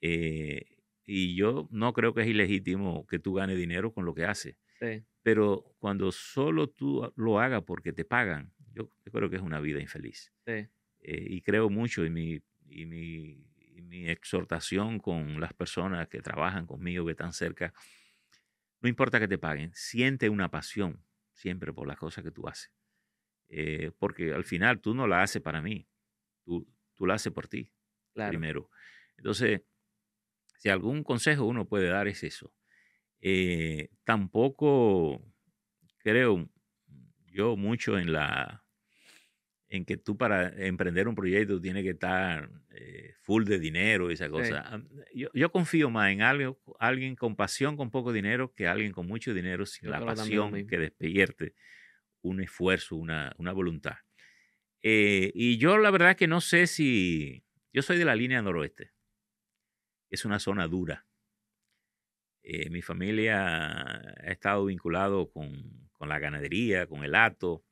Eh, y yo no creo que es ilegítimo que tú ganes dinero con lo que haces. Sí. Pero cuando solo tú lo hagas porque te pagan, yo, creo que es una vida infeliz. Sí. Eh, y creo mucho en mi, y mi, mi exhortación con las personas que trabajan conmigo, que están cerca. No importa que te paguen, siente una pasión siempre por las cosas que tú haces. Eh, porque al final tú no la haces para mí, tú, tú la haces por ti primero. Entonces, si algún consejo uno puede dar es eso. Eh, tampoco creo yo mucho en la en que tú para emprender un proyecto tienes que estar eh, full de dinero y esa cosa. Yo, confío más en algo, alguien con pasión con poco dinero que alguien con mucho dinero sin la pasión que despierte un esfuerzo, una, una voluntad. Eh, y yo la verdad que no sé si... Yo soy de la línea noroeste. Es una zona dura. Eh, mi familia ha estado vinculado con, con, la ganadería, con el hato.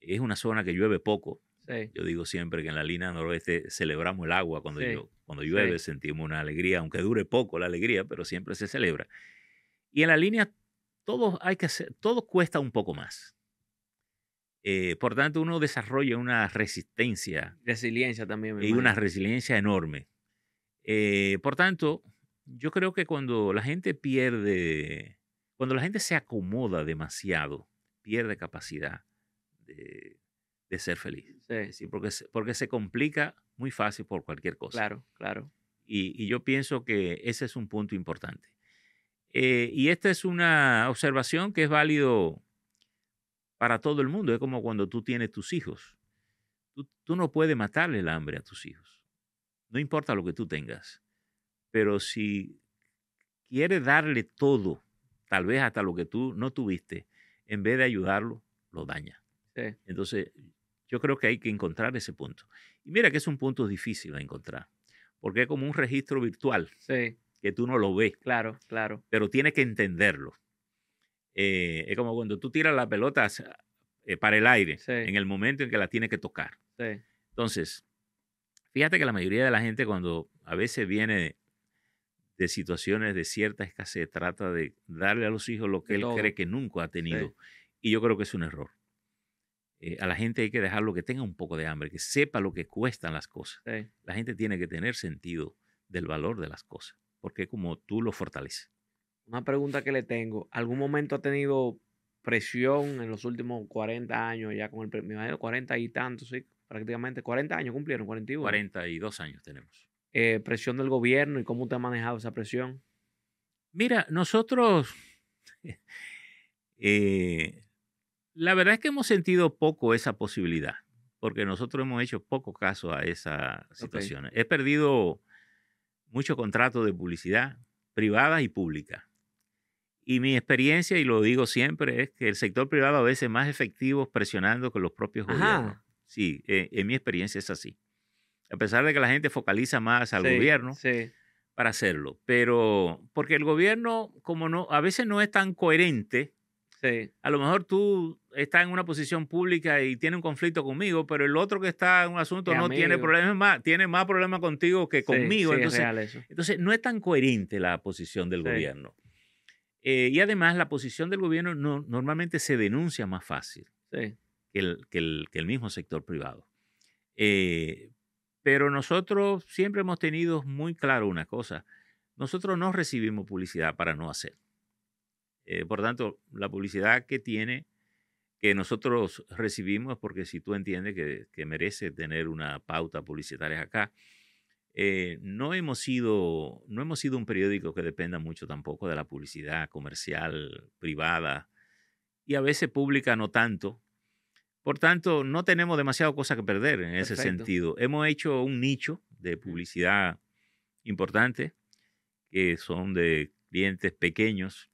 Es una zona que llueve poco. Yo digo siempre que en la línea noroeste celebramos el agua cuando, cuando llueve, sentimos una alegría, aunque dure poco la alegría, pero siempre se celebra. Y en la línea todo, hay que hacer, todo cuesta un poco más. Eh, por tanto, uno desarrolla una resistencia. Resiliencia también. y una resiliencia enorme. Eh, por tanto, yo creo que cuando la gente pierde, cuando la gente se acomoda demasiado, pierde capacidad de, ser feliz. Sí. porque, porque se complica muy fácil por cualquier cosa. Claro, claro. Y, yo pienso que ese es un punto importante. Eh, y esta es una observación que es válido para todo el mundo. Es como cuando tú tienes tus hijos. Tú, tú no puedes matarle el hambre a tus hijos. No importa lo que tú tengas. Pero si quieres darle todo, tal vez hasta lo que tú no tuviste, en vez de ayudarlo, lo daña. Entonces, yo creo que hay que encontrar ese punto. Y mira que es un punto difícil de encontrar, porque es como un registro virtual que tú no lo ves. Claro, claro. Pero tienes que entenderlo. Eh, es como cuando tú tiras la pelota eh, para el aire en el momento en que la tienes que tocar. Entonces, fíjate que la mayoría de la gente cuando a veces viene de situaciones de cierta escasez, trata de darle a los hijos lo que él cree que nunca ha tenido. Y yo creo que es un error. Eh, a la gente hay que dejarlo que tenga un poco de hambre, que sepa lo que cuestan las cosas. La gente tiene que tener sentido del valor de las cosas, porque como tú lo fortaleces. Una pregunta que le tengo, ¿algún momento ha tenido presión en los últimos 40 años, ya con el premio, 40 y tantos, sí, prácticamente 40 años cumplieron, 41? 42 años tenemos. Eh, presión del gobierno y cómo te ha manejado esa presión? Mira, nosotros, eh, la verdad es que hemos sentido poco esa posibilidad, porque nosotros hemos hecho poco caso a esa situación. He perdido mucho contrato de publicidad privada y pública. Y mi experiencia, y lo digo siempre, es que el sector privado a veces es más efectivo presionando que los propios gobiernos. Sí, eh, en mi experiencia es así a pesar de que la gente focaliza más al gobierno para hacerlo. Pero porque el gobierno, como no, a veces no es tan coherente, a lo mejor tú estás en una posición pública y tiene un conflicto conmigo, pero el otro que está en un asunto no tiene problemas más, tiene más problemas contigo que conmigo. entonces, entonces, no es tan coherente la posición del gobierno. Eh, y además la posición del gobierno no, normalmente se denuncia más fácil que el, que, el, que, el, mismo sector privado. Eh, pero nosotros siempre hemos tenido muy claro una cosa. Nosotros no recibimos publicidad para no hacer. Eh, por tanto, la publicidad que tiene, que nosotros recibimos, porque si tú entiendes que, merece tener una pauta publicitaria acá, eh, no, hemos sido, no hemos sido un periódico que dependa mucho tampoco de la publicidad comercial, privada, y a veces pública no tanto, por tanto, no tenemos demasiado cosa que perder en ese sentido. Hemos hecho un nicho de publicidad importante, que son de clientes pequeños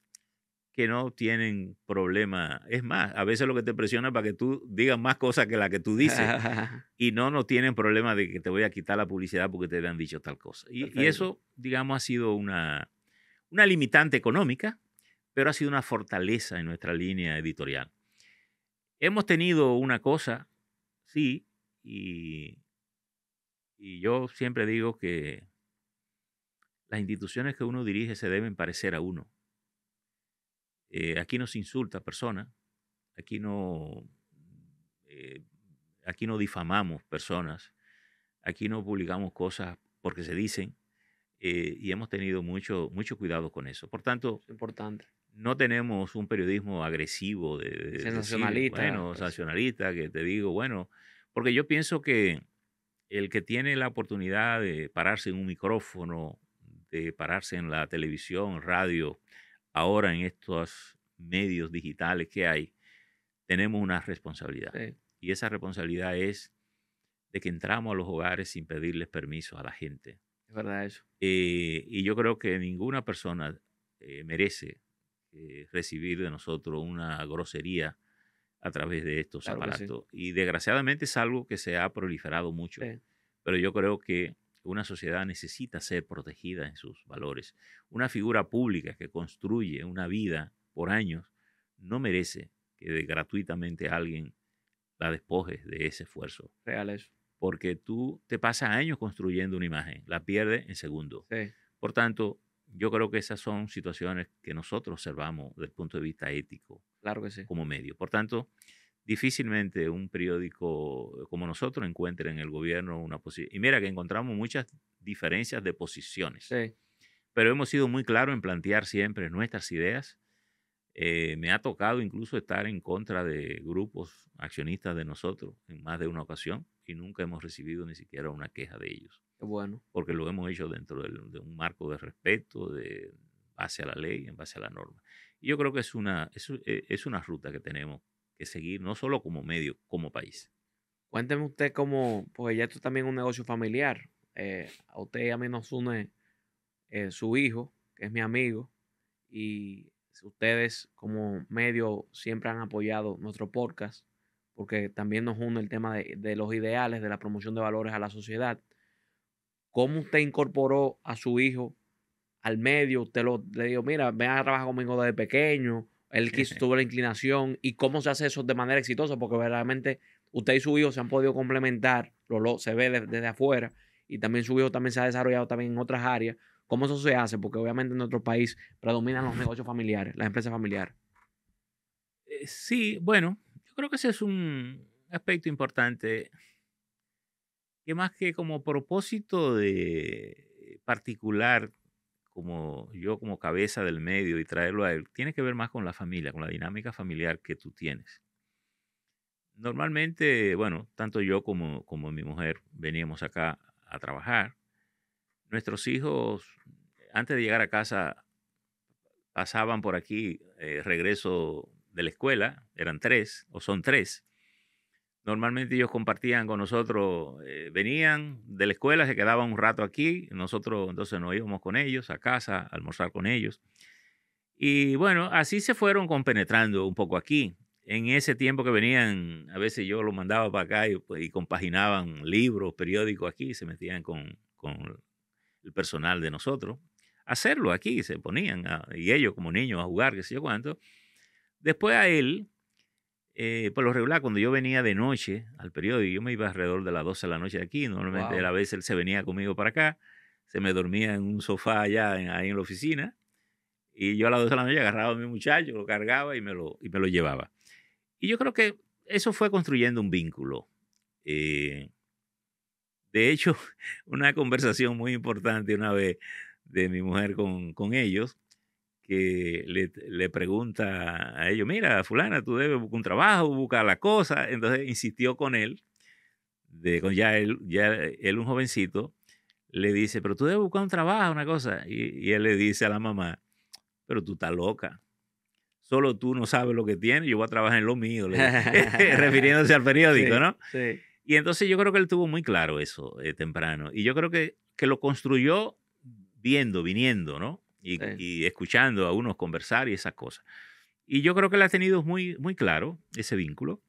que no tienen problema. Es más, a veces lo que te presiona para que tú digas más cosas que la que tú dices y no, no tienen problema de que te voy a quitar la publicidad porque te habían dicho tal cosa. Y, y, eso, digamos, ha sido una, una limitante económica, pero ha sido una fortaleza en nuestra línea editorial. Hemos tenido una cosa, sí, y, yo siempre digo que las instituciones que uno dirige se deben parecer a uno. Eh, aquí no se insulta a personas, aquí no, eh, aquí no difamamos personas, aquí no publicamos cosas porque se dicen, eh, y hemos tenido mucho, mucho cuidado con eso. Por tanto, es importante no tenemos un periodismo agresivo de, de nacionalista, bueno, pues. sensacionalista, que te digo, bueno, porque yo pienso que el que tiene la oportunidad de pararse en un micrófono, de pararse en la televisión, radio, ahora en estos medios digitales que hay, tenemos una responsabilidad. Y esa responsabilidad es de que entramos a los hogares sin pedirles permiso a la gente. Es verdad eso. Eh, y yo creo que ninguna persona eh, merece eh, recibir de nosotros una grosería a través de estos aparatos. Y desgraciadamente es algo que se ha proliferado mucho. Pero yo creo que una sociedad necesita ser protegida en sus valores. Una figura pública que construye una vida por años no merece que gratuitamente alguien la despoje de ese esfuerzo. Real eso. Porque tú te pasas años construyendo una imagen, la pierdes en segundos. Por tanto, yo creo que esas son situaciones que nosotros observamos desde el punto de vista ético. Claro que sí. Como medio. Por tanto, difícilmente un periódico como nosotros encuentre en el gobierno una posición. Y mira que encontramos muchas diferencias de posiciones. Sí. Pero hemos sido muy claros en plantear siempre nuestras ideas. Eh, me ha tocado incluso estar en contra de grupos accionistas de nosotros en más de una ocasión y nunca hemos recibido ni siquiera una queja de ellos. Bueno. Porque lo hemos hecho dentro de, un marco de respeto, de base a la ley, en base a la norma. Y yo creo que es una, es, eh, es una ruta que tenemos seguir, no solo como medio, como país. Cuénteme usted cómo, porque ya esto también es un negocio familiar. Eh, a usted y a mí nos une eh, su hijo, que es mi amigo, y ustedes como medio siempre han apoyado nuestro podcast, porque también nos une el tema de, los ideales, de la promoción de valores a la sociedad. ¿Cómo usted incorporó a su hijo al medio? Usted lo, le dijo, mira, ven a trabajar conmigo desde pequeño, él quiso, tuvo la inclinación. ¿Y cómo se hace eso de manera exitosa? Porque verdaderamente usted y su hijo se han podido complementar, lo, se ve desde afuera, y también su hijo también se ha desarrollado también en otras áreas. ¿Cómo eso se hace? Porque obviamente en nuestro país predominan los negocios familiares, las empresas familiares. Eh, sí, bueno, yo creo que ese es un aspecto importante que más que como propósito de particular como yo como cabeza del medio y traerlo a él, tiene que ver más con la familia, con la dinámica familiar que tú tienes. Normalmente, bueno, tanto yo como, como mi mujer veníamos acá a trabajar. Nuestros hijos, antes de llegar a casa, pasaban por aquí, eh, regreso de la escuela, eran tres, o son tres, Normalmente ellos compartían con nosotros, eh, venían de la escuela, se quedaban un rato aquí, nosotros entonces nos íbamos con ellos a casa, a almorzar con ellos. Y bueno, así se fueron compenetrando un poco aquí. En ese tiempo que venían, a veces yo los mandaba para acá y, pues, compaginaban libros, periódicos aquí, se metían con, con el personal de nosotros. Hacerlo aquí, se ponían, y ellos como niños a jugar, qué sé yo cuánto. Después a él, eh, por lo regular, cuando yo venía de noche al periódico, yo me iba alrededor de las 12 de la noche de aquí. Normalmente a la vez él se venía conmigo para acá, se me dormía en un sofá allá ahí en la oficina. Y yo a las 12 de la noche agarraba a mi muchacho, lo cargaba y me lo, y me lo llevaba. Y yo creo que eso fue construyendo un vínculo. Eh, de hecho, una conversación muy importante una vez de mi mujer con, con ellos que le, pregunta a ellos, mira, fulana, tú debes buscar un trabajo, buscar la cosa. Entonces insistió con él, de, con ya él, ya él un jovencito, le dice, pero tú debes buscar un trabajo, una cosa. Y, él le dice a la mamá, pero tú estás loca. Solo tú no sabes lo que tienes, yo voy a trabajar en lo mío, refiriéndose al periódico, ¿no? Sí. Y entonces yo creo que él tuvo muy claro eso eh, temprano. Y yo creo que, que lo construyó viendo, viniendo, ¿no? Y, escuchando a unos conversar y esas cosas. Y yo creo que él ha tenido muy, muy claro ese vínculo.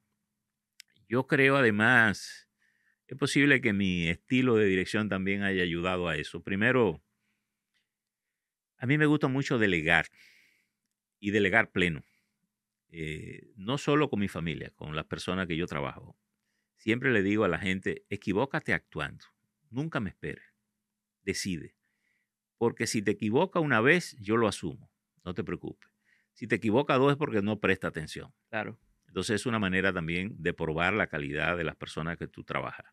Yo creo además, es posible que mi estilo de dirección también haya ayudado a eso. Primero, a mí me gusta mucho delegar y delegar pleno. Eh, no solo con mi familia, con las personas que yo trabajo. Siempre le digo a la gente, equivócate actuando, nunca me esperes, decide. Porque si te equivoca una vez, yo lo asumo, no te preocupes. Si te equivoca dos es porque no presta atención. Claro. Entonces es una manera también de probar la calidad de las personas que tú trabajas.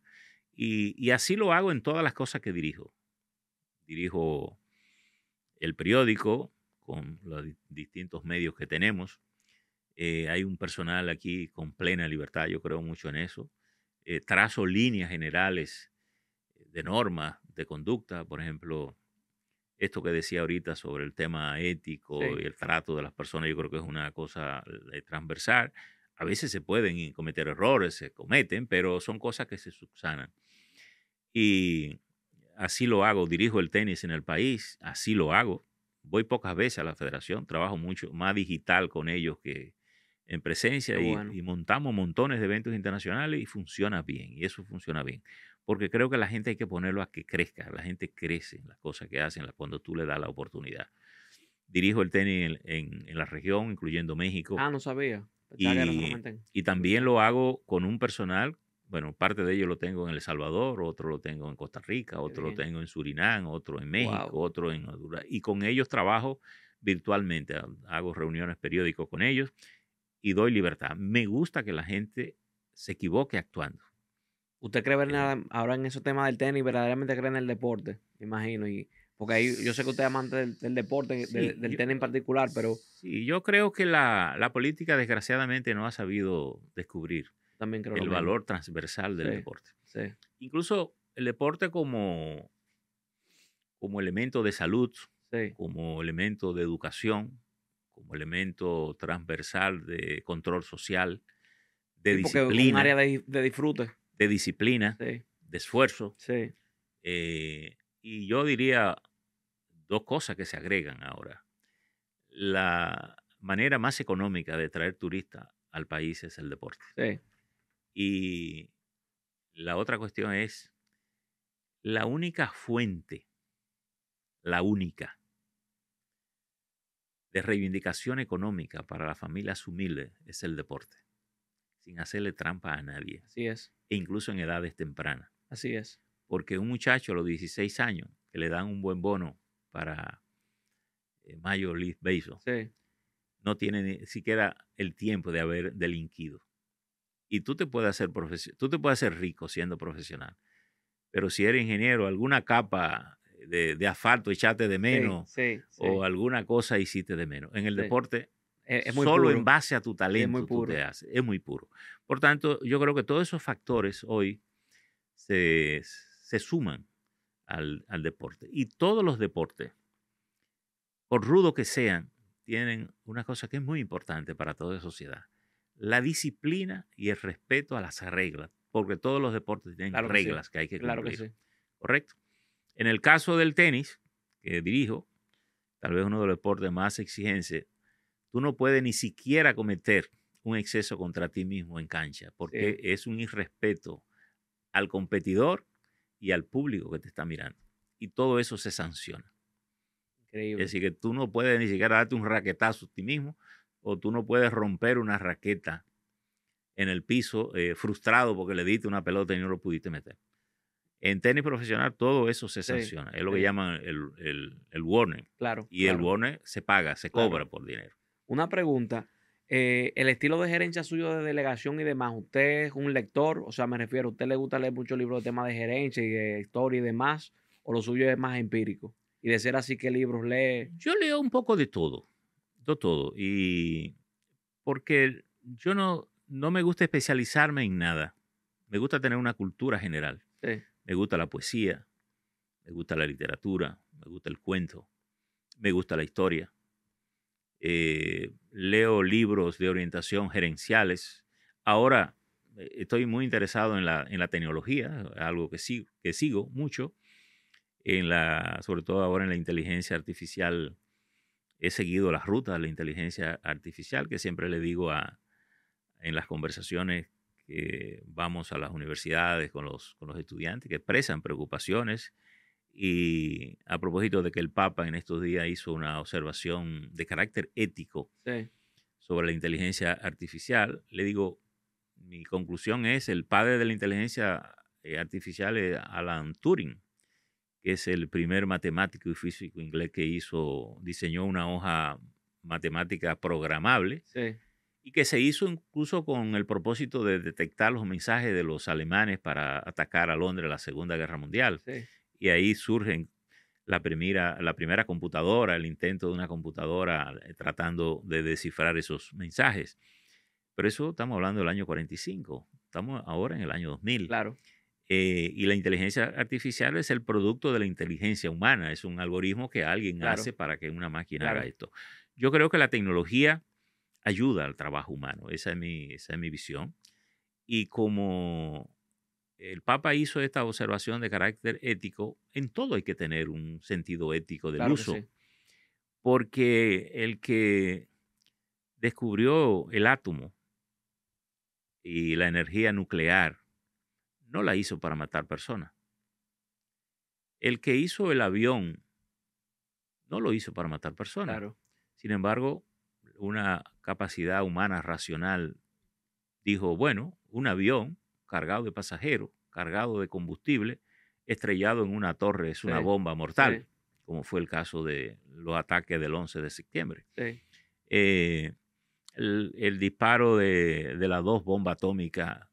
Y, así lo hago en todas las cosas que dirijo. Dirijo el periódico con los distintos medios que tenemos. Eh, hay un personal aquí con plena libertad, yo creo mucho en eso. Eh, trazo líneas generales de normas, de conducta, por ejemplo, esto que decía ahorita sobre el tema ético y el trato de las personas, yo creo que es una cosa eh, transversal. A veces se pueden cometer errores, se cometen, pero son cosas que se subsanan. Y así lo hago, dirijo el tenis en el país, así lo hago. Voy pocas veces a la federación, trabajo mucho más digital con ellos que en presencia y, y montamos montones de eventos internacionales y funciona bien, y eso funciona bien. Porque creo que la gente hay que ponerlo a que crezca. La gente crece en las cosas que hacen cuando tú le das la oportunidad. Dirijo el tenis en, en, la región, incluyendo México. Ah, no sabía. Y, y, también lo hago con un personal, bueno, parte de ello lo tengo en El Salvador, otro lo tengo en Costa Rica, otro lo tengo en Surinam, otro en México, otro en Honduras. Y con ellos trabajo virtualmente, hago reuniones periódicas con ellos y doy libertad. Me gusta que la gente se equivoque actuando. ¿Usted cree ver nada ahora en esos temas del tenis, verdaderamente cree en el deporte? Me imagino. Y, porque ahí yo sé que usted es amante del, deporte, del, tenis en particular, pero... Sí, yo creo que la, la, política desgraciadamente no ha sabido descubrir También creo el valor transversal del deporte. Sí. Incluso el deporte como, como elemento de salud, como elemento de educación, como elemento transversal de control social, de disciplina. Un área de, disfrute. De disciplina, de esfuerzo. Sí. Eh, y yo diría dos cosas que se agregan ahora. La manera más económica de traer turistas al país es el deporte. Sí. Y la otra cuestión es la única fuente, la única de reivindicación económica para las familias humildes es el deporte, sin hacerle trampa a nadie. Así es. E incluso en edades tempranas. Así es. Porque un muchacho a los 16 años que le dan un buen bono para eh, Major League Baseball, no tiene ni siquiera el tiempo de haber delinquido. Y tú te puedes hacer tú te puedes hacer rico siendo profesional. Pero si eres ingeniero, alguna capa de, asfalto echaste de menos o alguna cosa hiciste de menos. En el deporte, e, solo en base a tu talento tú te haces. Es muy puro. Por tanto, yo creo que todos esos factores hoy se, suman al, al, deporte. Y todos los deportes, por rudo que sean, tienen una cosa que es muy importante para toda sociedad. La disciplina y el respeto a las reglas, porque todos los deportes tienen reglas que, hay que cumplir. Claro que ¿Correcto? En el caso del tenis, que dirijo, tal vez uno de los deportes más exigentes, tú no puedes ni siquiera cometer un exceso contra ti mismo en cancha, porque es un irrespeto al competidor y al público que te está mirando. Y todo eso se sanciona. Increíble. Es decir, que tú no puedes ni siquiera darte un raquetazo a ti mismo, o tú no puedes romper una raqueta en el piso eh, frustrado porque le diste una pelota y no lo pudiste meter. En tenis profesional todo eso se sanciona. es lo que llaman el, el, warning. Claro. Y el warning se paga, se cobra por dinero. Una pregunta. Eh, el estilo de gerencia suyo de delegación y demás, ¿usted es un lector? O sea, me refiero, ¿a usted le gusta leer muchos libros de temas de gerencia y de historia y demás? ¿O lo suyo es más empírico? Y de ser así, ¿qué libros lee? Yo leo un poco de todo. De todo. Y porque yo no, no me gusta especializarme en nada. Me gusta tener una cultura general. Sí. Me gusta la poesía, me gusta la literatura, me gusta el cuento, me gusta la historia. Eh, leo libros de orientación gerenciales. Ahora eh, estoy muy interesado en la, en la tecnología, algo que, sigo, que sigo mucho, en la, sobre todo ahora en la inteligencia artificial. He seguido las rutas de la inteligencia artificial, que siempre le digo a, en las conversaciones que vamos a las universidades con los, con los estudiantes que expresan preocupaciones. Y a propósito de que el Papa en estos días hizo una observación de carácter ético sobre la inteligencia artificial, le digo, mi conclusión es, el padre de la inteligencia eh, artificial es Alan Turing, que es el primer matemático y físico inglés que hizo, diseñó una hoja matemática programable. Sí y que se hizo incluso con el propósito de detectar los mensajes de los alemanes para atacar a Londres en la Segunda Guerra Mundial. Y ahí surgen la primera, la primera computadora, el intento de una computadora eh, tratando de descifrar esos mensajes. Pero eso estamos hablando del año 45, estamos ahora en el año 2000. Claro. Eh, y la inteligencia artificial es el producto de la inteligencia humana, es un algoritmo que alguien hace para que una máquina haga esto. Yo creo que la tecnología ayuda al trabajo humano. Esa es mi, esa es mi visión. Y como el Papa hizo esta observación de carácter ético, en todo hay que tener un sentido ético del uso. Porque el que descubrió el átomo y la energía nuclear no la hizo para matar personas. El que hizo el avión no lo hizo para matar personas. Sin embargo, una capacidad humana racional dijo, bueno, un avión cargado de pasajeros, cargado de combustible, estrellado en una torre es una bomba mortal, como fue el caso de los ataques del 11 de septiembre. Eh, el, disparo de, las dos bombas atómicas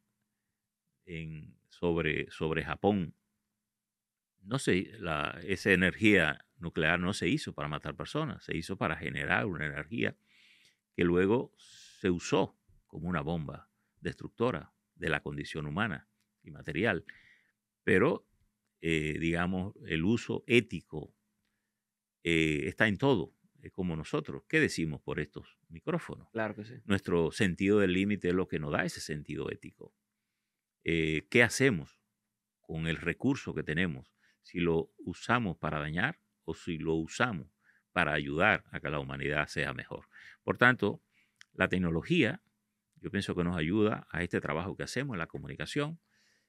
sobre, sobre Japón, no sé, la, esa energía nuclear no se hizo para matar personas, se hizo para generar una energía que luego se usó como una bomba destructora de la condición humana y material. Pero, eh, digamos, el uso ético eh, está en todo, es como nosotros. ¿Qué decimos por estos micrófonos? Claro que sí. Nuestro sentido del límite es lo que nos da ese sentido ético. Eh, ¿Qué hacemos con el recurso que tenemos? Si lo usamos para dañar o si lo usamos para ayudar a que la humanidad sea mejor. Por tanto, la tecnología, yo pienso que nos ayuda a este trabajo que hacemos en la comunicación.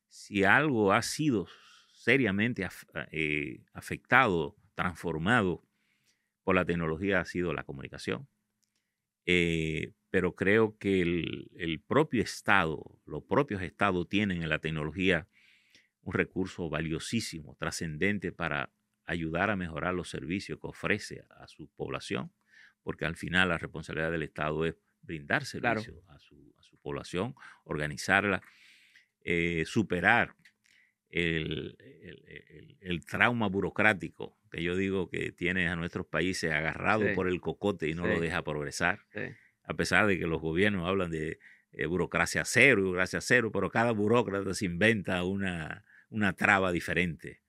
Si algo ha sido seriamente eh, afectado, transformado por la tecnología, ha sido la comunicación. Eh, pero creo que el, el, propio Estado, los propios Estados tienen en la tecnología un recurso valiosísimo, trascendente para ayudar a mejorar los servicios que ofrece a su población, porque al final la responsabilidad del Estado es brindar servicios a, su, población, organizarla, eh, superar el, trauma burocrático que yo digo que tiene a nuestros países agarrado por el cocote y no lo deja progresar, a pesar de que los gobiernos hablan de eh, burocracia cero, burocracia cero, pero cada burócrata se inventa una, una traba diferente.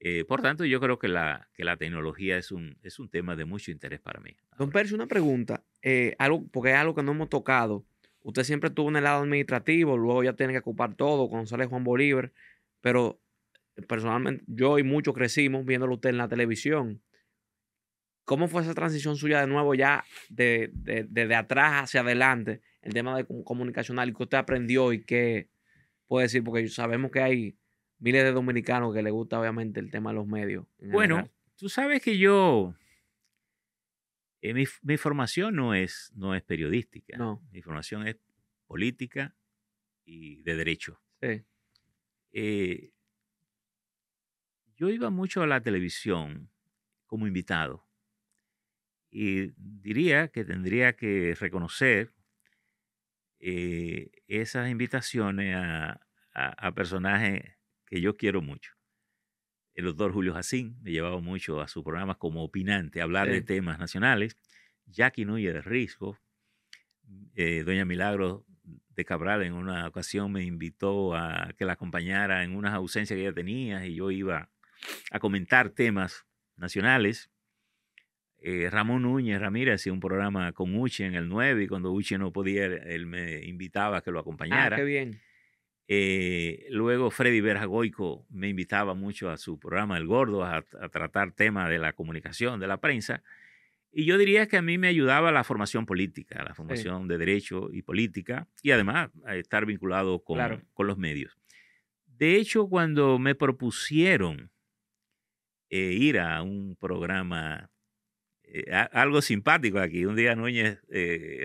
Eh, por tanto, yo creo que la, que la tecnología es un, es un tema de mucho interés para mí. Don Percy, una pregunta, eh, algo, porque es algo que no hemos tocado. Usted siempre estuvo en el lado administrativo, luego ya tiene que ocupar todo cuando sale Juan Bolívar, pero personalmente yo y muchos crecimos viéndolo usted en la televisión. ¿Cómo fue esa transición suya de nuevo ya de, de, atrás hacia adelante, el tema de comunicacional y que usted aprendió y qué puede decir? Porque sabemos que hay miles de dominicanos que les gusta obviamente el tema de los medios. Bueno, tú sabes que yo, eh, mi, formación no es, no es periodística. No. Mi formación es política y de derecho. Sí. Eh, yo iba mucho a la televisión como invitado y diría que tendría que reconocer eh, esas invitaciones a, a personajes que yo quiero mucho. El doctor Julio Jacín me llevaba mucho a su programa como opinante, a hablar de temas nacionales. Jackie Núñez de Risco, eh, doña Milagro de Cabral en una ocasión me invitó a que la acompañara en unas ausencias que ella tenía y yo iba a comentar temas nacionales. Eh, Ramón Núñez Ramírez hacía un programa con Uchi en el 9 y cuando Uchi no podía, él me invitaba a que lo ah, acompañara. Ah, qué bien. Eh, luego Freddy Berjagoico me invitaba mucho a su programa El Gordo a, tratar temas de la comunicación, de la prensa. Y yo diría que a mí me ayudaba la formación política, la formación de derecho y política, y además a estar vinculado con, con los medios. De hecho, cuando me propusieron eh, ir a un programa, eh, algo simpático aquí, un día Núñez,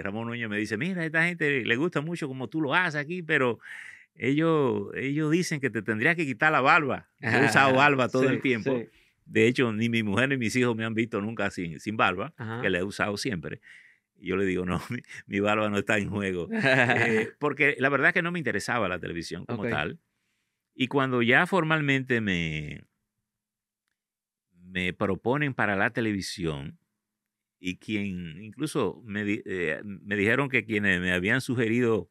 Ramón Núñez me dice, mira, a esta gente le gusta mucho como tú lo haces aquí, pero ellos, ellos dicen que te tendrías que quitar la barba. he usado barba todo el tiempo. De hecho, ni mi mujer ni mis hijos me han visto nunca sin, sin barba, que la he usado siempre. Y yo le digo, no, mi, barba no está en juego. Eh, porque la verdad es que no me interesaba la televisión como tal. Y cuando ya formalmente me, me proponen para la televisión, y quien incluso me, eh, me dijeron que quienes me habían sugerido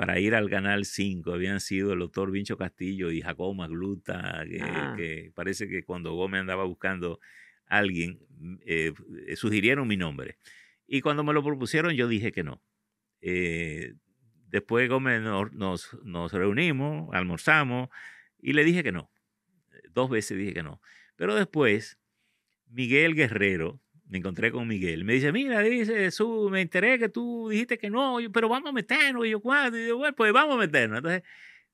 para ir al Canal 5 habían sido el doctor Vincho Castillo y Jacobo Magluta, ah. que, parece que cuando Gómez andaba buscando a alguien, mm, eh, eh, sugirieron mi nombre. Y cuando me lo propusieron, yo dije que no. Eh, después Gómez nos, nos, reunimos, almorzamos y le dije que no. Dos veces dije que no. Pero después, Miguel Guerrero, me encontré con Miguel. Me dice, mira, dice, su, me enteré que tú dijiste que no, pero vamos a meternos. Y yo, ¿cuándo? Y yo, bueno, pues vamos a meternos. Entonces,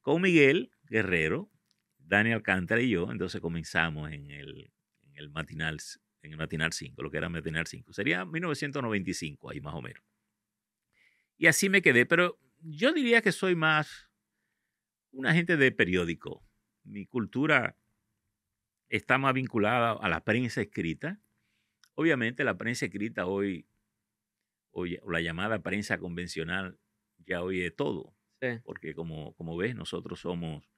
con Miguel Guerrero, Daniel Alcántara y yo, entonces comenzamos en el, en el matinal en el matinal 5, lo que era matinal 5. Sería 1995 ahí más o menos. Y así me quedé, pero yo diría que soy más un agente de periódico. Mi cultura está más vinculada a la prensa escrita. Obviamente la prensa escrita hoy, hoy la llamada prensa convencional, ya oye todo. Porque como, como ves, nosotros somos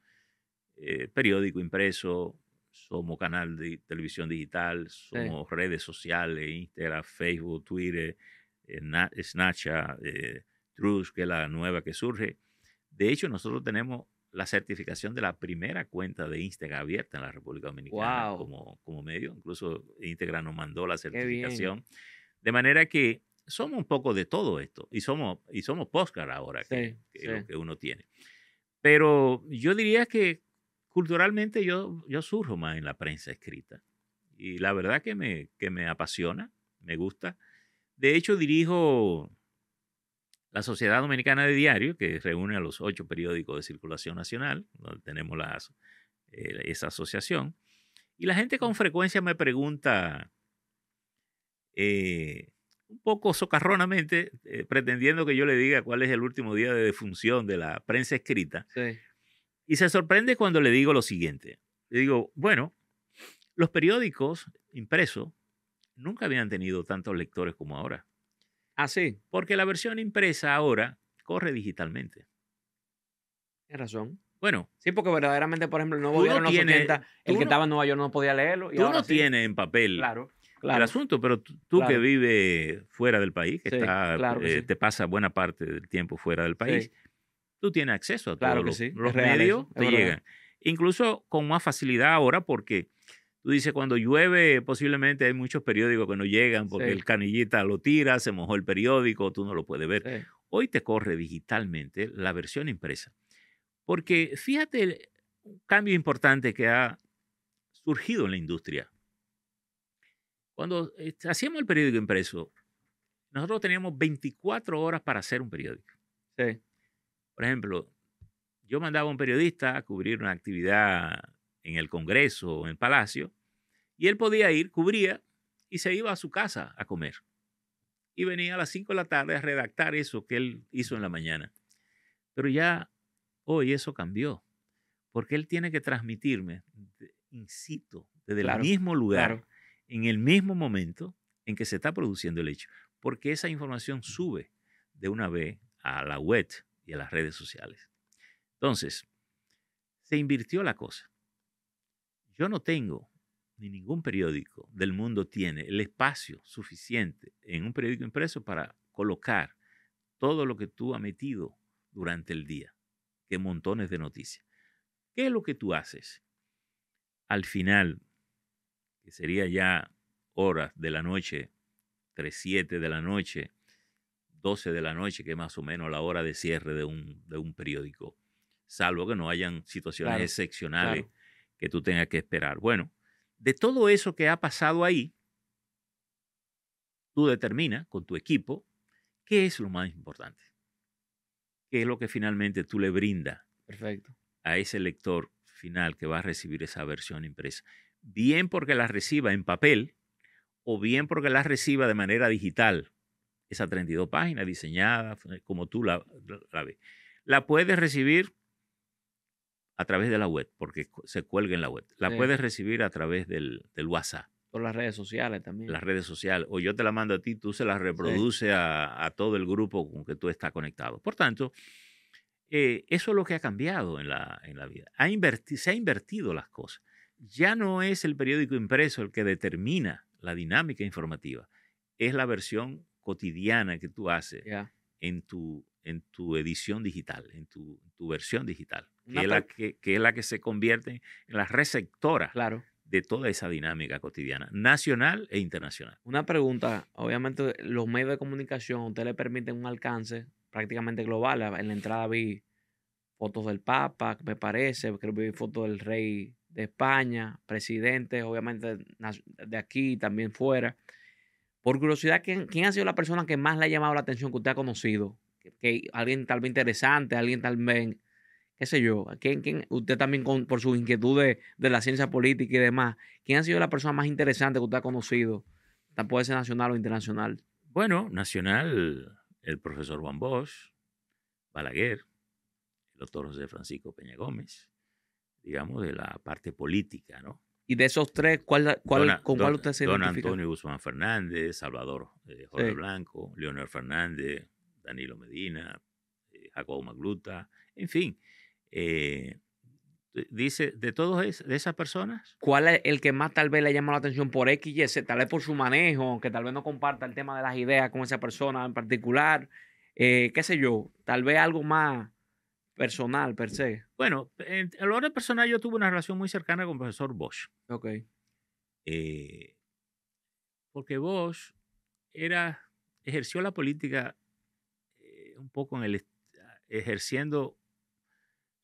eh, periódico impreso, somos canal de televisión digital, somos redes sociales, Instagram, Facebook, Twitter, eh, Snapchat, eh, Truth, que es la nueva que surge. De hecho, nosotros tenemos la certificación de la primera cuenta de Instagram abierta en la República Dominicana como, como medio. Incluso Instagram nos mandó la certificación. De manera que somos un poco de todo esto y somos, y somos postcard ahora, que, es lo que uno tiene. Pero yo diría que culturalmente yo, yo surjo más en la prensa escrita. Y la verdad que me, que me apasiona, me gusta. De hecho, dirijo la Sociedad Dominicana de Diario, que reúne a los ocho periódicos de circulación nacional, donde tenemos las, eh, esa asociación. Y la gente con frecuencia me pregunta, eh, un poco socarronamente, eh, pretendiendo que yo le diga cuál es el último día de defunción de la prensa escrita. Y se sorprende cuando le digo lo siguiente. Le digo, bueno, los periódicos impresos nunca habían tenido tantos lectores como ahora. Ah, sí. Porque la versión impresa ahora corre digitalmente. Tienes razón. Bueno. Sí, porque verdaderamente, por ejemplo, el nuevo no tiene, el que estaba en Nueva York no podía leerlo. Y tú no tienes en papel claro, el asunto, pero tú, que vives fuera del país, que, está, eh, te pasa buena parte del tiempo fuera del país, tú tienes acceso a todos los, los medios, te llegan. Incluso con más facilidad ahora porque tú dices, cuando llueve posiblemente hay muchos periódicos que no llegan porque el canillita lo tira, se mojó el periódico, tú no lo puedes ver. Hoy te corre digitalmente la versión impresa. Porque fíjate un cambio importante que ha surgido en la industria. Cuando eh, hacíamos el periódico impreso, nosotros teníamos 24 horas para hacer un periódico. Sí. Por ejemplo, yo mandaba a un periodista a cubrir una actividad en el Congreso o en el Palacio, y él podía ir, cubría y se iba a su casa a comer. Y venía a las 5 de la tarde a redactar eso que él hizo en la mañana. Pero ya hoy eso cambió, porque él tiene que transmitirme, incito, desde el mismo lugar, en el mismo momento en que se está produciendo el hecho, porque esa información sube de una vez a la web y a las redes sociales. Entonces, se invirtió la cosa. Yo no tengo, ni ningún periódico del mundo tiene el espacio suficiente en un periódico impreso para colocar todo lo que tú has metido durante el día, que montones de noticias. ¿Qué es lo que tú haces? Al final, que sería ya horas de la noche, 3, 7 de la noche, 12 de la noche, que es más o menos la hora de cierre de un, de un periódico, salvo que no hayan situaciones excepcionales que tú tengas que esperar. Bueno, de todo eso que ha pasado ahí, tú determinas con tu equipo qué es lo más importante, qué es lo que finalmente tú le brindas Perfecto. a ese lector final que va a recibir esa versión impresa. Bien porque la reciba en papel o bien porque la reciba de manera digital esa 32 páginas diseñada como tú la, ves. La puedes recibir a través de la web, porque se cuelga en la web. La puedes recibir a través del, WhatsApp. Por las redes sociales también. Las redes sociales. O yo te la mando a ti, tú se la reproduce a, todo el grupo con que tú estás conectado. Por tanto, eh, eso es lo que ha cambiado en la, en la vida. Ha se ha invertido las cosas. Ya no es el periódico impreso el que determina la dinámica informativa. Es la versión cotidiana que tú haces en, tu, en tu edición digital, en tu, versión digital, que es, la que, es, la que, se convierte en la receptora claro. de toda esa dinámica cotidiana, nacional e internacional. Una pregunta, obviamente los medios de comunicación, usted le permiten un alcance prácticamente global. En la entrada vi fotos del Papa, me parece, creo que vi fotos del rey de España, presidentes, obviamente de aquí, también fuera. Por curiosidad, ¿quién, ¿quién, ha sido la persona que más le ha llamado la atención que usted ha conocido? Que, alguien tal vez interesante, alguien tal vez qué sé yo, ¿quién, quién, usted también con, por su inquietud de, la ciencia política y demás, ¿quién ha sido la persona más interesante que usted ha conocido? Puede ser nacional o internacional. Bueno, nacional, el profesor Juan Bosch, Balaguer, el doctor José Francisco Peña Gómez, digamos, de la parte política, ¿no? Y de esos tres, ¿cuál, cuál, ¿con cuál usted se Don Antonio Guzmán Fernández, Salvador eh, Jorge Blanco, Leonel Fernández, Danilo Medina, eh, Jacobo Magluta, en fin. Eh, dice, de todas de esas personas. ¿Cuál es el que más tal vez le llama la atención por X y Z? Tal vez por su manejo, aunque tal vez no comparta el tema de las ideas con esa persona en particular. qué sé yo, tal vez algo más personal per se. Bueno, en el orden personal yo tuve una relación muy cercana con el profesor Bosch. Ok. Eh, porque Bosch era, ejerció la política eh, un poco en el, ejerciendo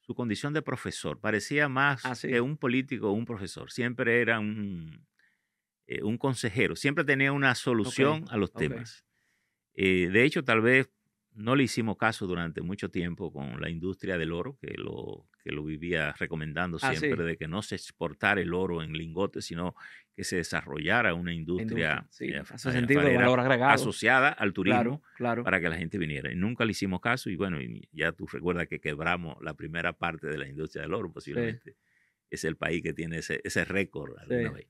su condición de profesor. Parecía más ah, que un político o un profesor. Siempre era un, eh, un consejero. Siempre tenía una solución a los temas. de hecho, tal vez no le hicimos caso durante mucho tiempo con la industria del oro, que lo, que lo vivía recomendando ah, siempre, de que no se exportara el oro en lingotes, sino que se desarrollara una industria, eh, asociada al turismo para que la gente viniera. Y nunca le hicimos caso y bueno, ya tú recuerdas que quebramos la primera parte de la industria del oro, posiblemente. Es el país que tiene ese, ese récord alguna vez.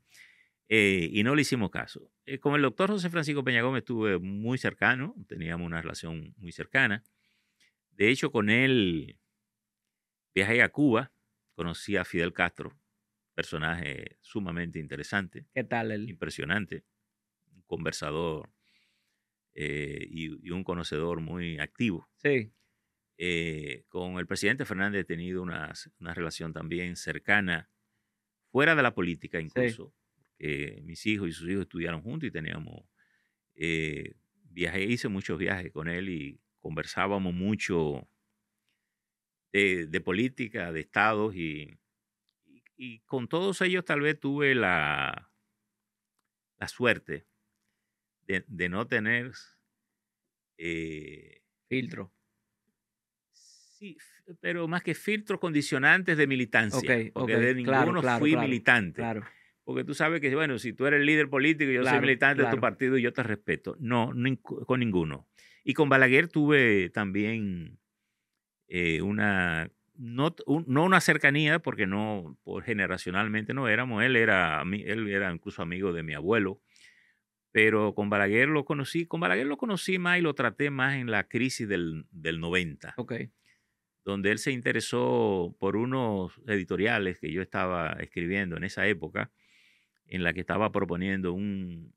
Eh, y no le hicimos caso. Eh, con el doctor José Francisco Peña Gómez estuve muy cercano, teníamos una relación muy cercana. De hecho, con él viajé a Cuba, conocí a Fidel Castro, personaje sumamente interesante. ¿Qué tal él? Impresionante, un conversador eh, y, un conocedor muy activo. Sí. con el presidente Fernández he tenido una, una, relación también cercana, fuera de la política incluso. Eh, mis hijos y sus hijos estudiaron juntos y teníamos, eh, viaje, hice muchos viajes con él y conversábamos mucho de, política, de estados y, y, con todos ellos tal vez tuve la, la suerte de, no tener eh, filtro. Sí, pero más que filtros condicionantes de militancia, porque de ninguno fui militante. Claro porque tú sabes que, bueno, si tú eres líder político y yo soy militante de tu partido, yo te respeto. No, con ninguno. Y con Balaguer tuve también eh, una, no, no, una cercanía, porque no, por generacionalmente no éramos, él era, él era incluso amigo de mi abuelo, pero con Balaguer lo conocí, con Balaguer lo conocí más y lo traté más en la crisis del, del 90. Ok. Donde él se interesó por unos editoriales que yo estaba escribiendo en esa época, en la que estaba proponiendo un,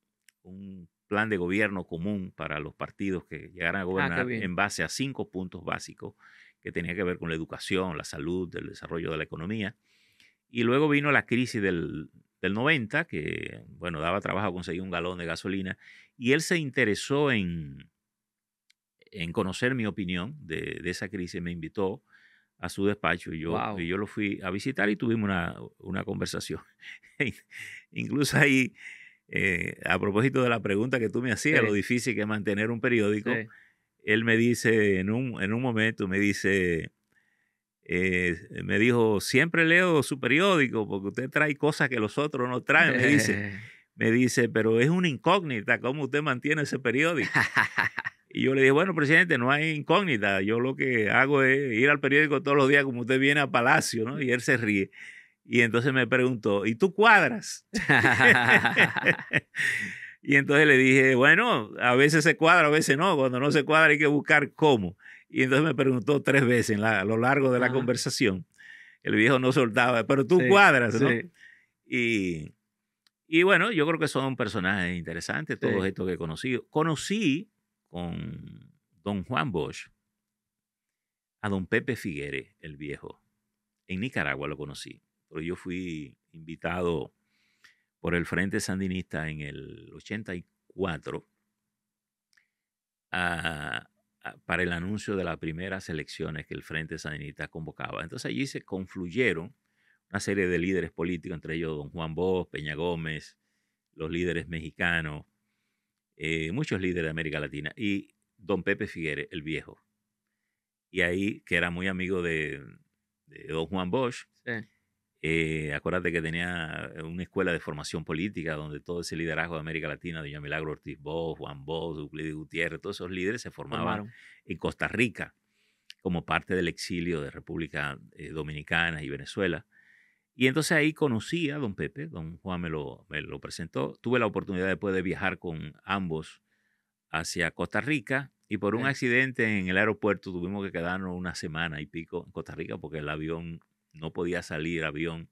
plan de gobierno común para los partidos que llegaran a ah, gobernar en base a cinco puntos básicos que tenía que ver con la educación, la salud, el desarrollo de la economía. Y luego vino la crisis del, 90, que, bueno, daba trabajo conseguir un galón de gasolina, y él se interesó en, en conocer mi opinión de, esa crisis, me invitó a su despacho y yo, y yo lo fui a visitar y tuvimos una, una conversación. Incluso ahí, eh, a propósito de la pregunta que tú me hacías, lo difícil que es mantener un periódico, él me dice en un, en un momento, me dice, eh, me dijo, siempre leo su periódico porque usted trae cosas que los otros no traen, me dice. Me dice, pero es una incógnita cómo usted mantiene ese periódico. Y yo le dije, bueno, presidente, no hay incógnita. Yo lo que hago es ir al periódico todos los días como usted viene a Palacio, ¿no? Y él se ríe. Y entonces me preguntó, ¿y tú cuadras? y entonces le dije, bueno, a veces se cuadra, a veces no. Cuando no se cuadra hay que buscar cómo. Y entonces me preguntó tres veces a lo largo de la conversación. El viejo no soltaba, pero tú cuadras, ¿no? Y, y, bueno, yo creo que son personajes interesantes, todos estos que he conocido. Conocí con don Juan Bosch a don Pepe Figuere, el viejo. En Nicaragua lo conocí, pero yo fui invitado por el Frente Sandinista en el 84 para el anuncio de las primeras elecciones que el Frente Sandinista convocaba. Entonces allí se confluyeron una serie de líderes políticos, entre ellos don Juan Bosch, Peña Gómez, los líderes mexicanos, eh, muchos líderes de América Latina, y don Pepe Figuere, el viejo. Y ahí, que era muy amigo de, de don Juan Bosch. Sí. Eh, acuérdate que tenía una escuela de formación política donde todo ese liderazgo de América Latina, doña Milagro Ortiz Bosch, Juan Bosch, Euclides Gutiérrez, todos esos líderes se formaban Formaron. en Costa Rica como parte del exilio de República eh, Dominicana y Venezuela. Y entonces ahí conocí a don Pepe, don Juan me lo, me lo presentó. Tuve la oportunidad después de viajar con ambos hacia Costa Rica y por un Sí. accidente en el aeropuerto tuvimos que quedarnos una semana y pico en Costa Rica porque el avión no podía salir, avión,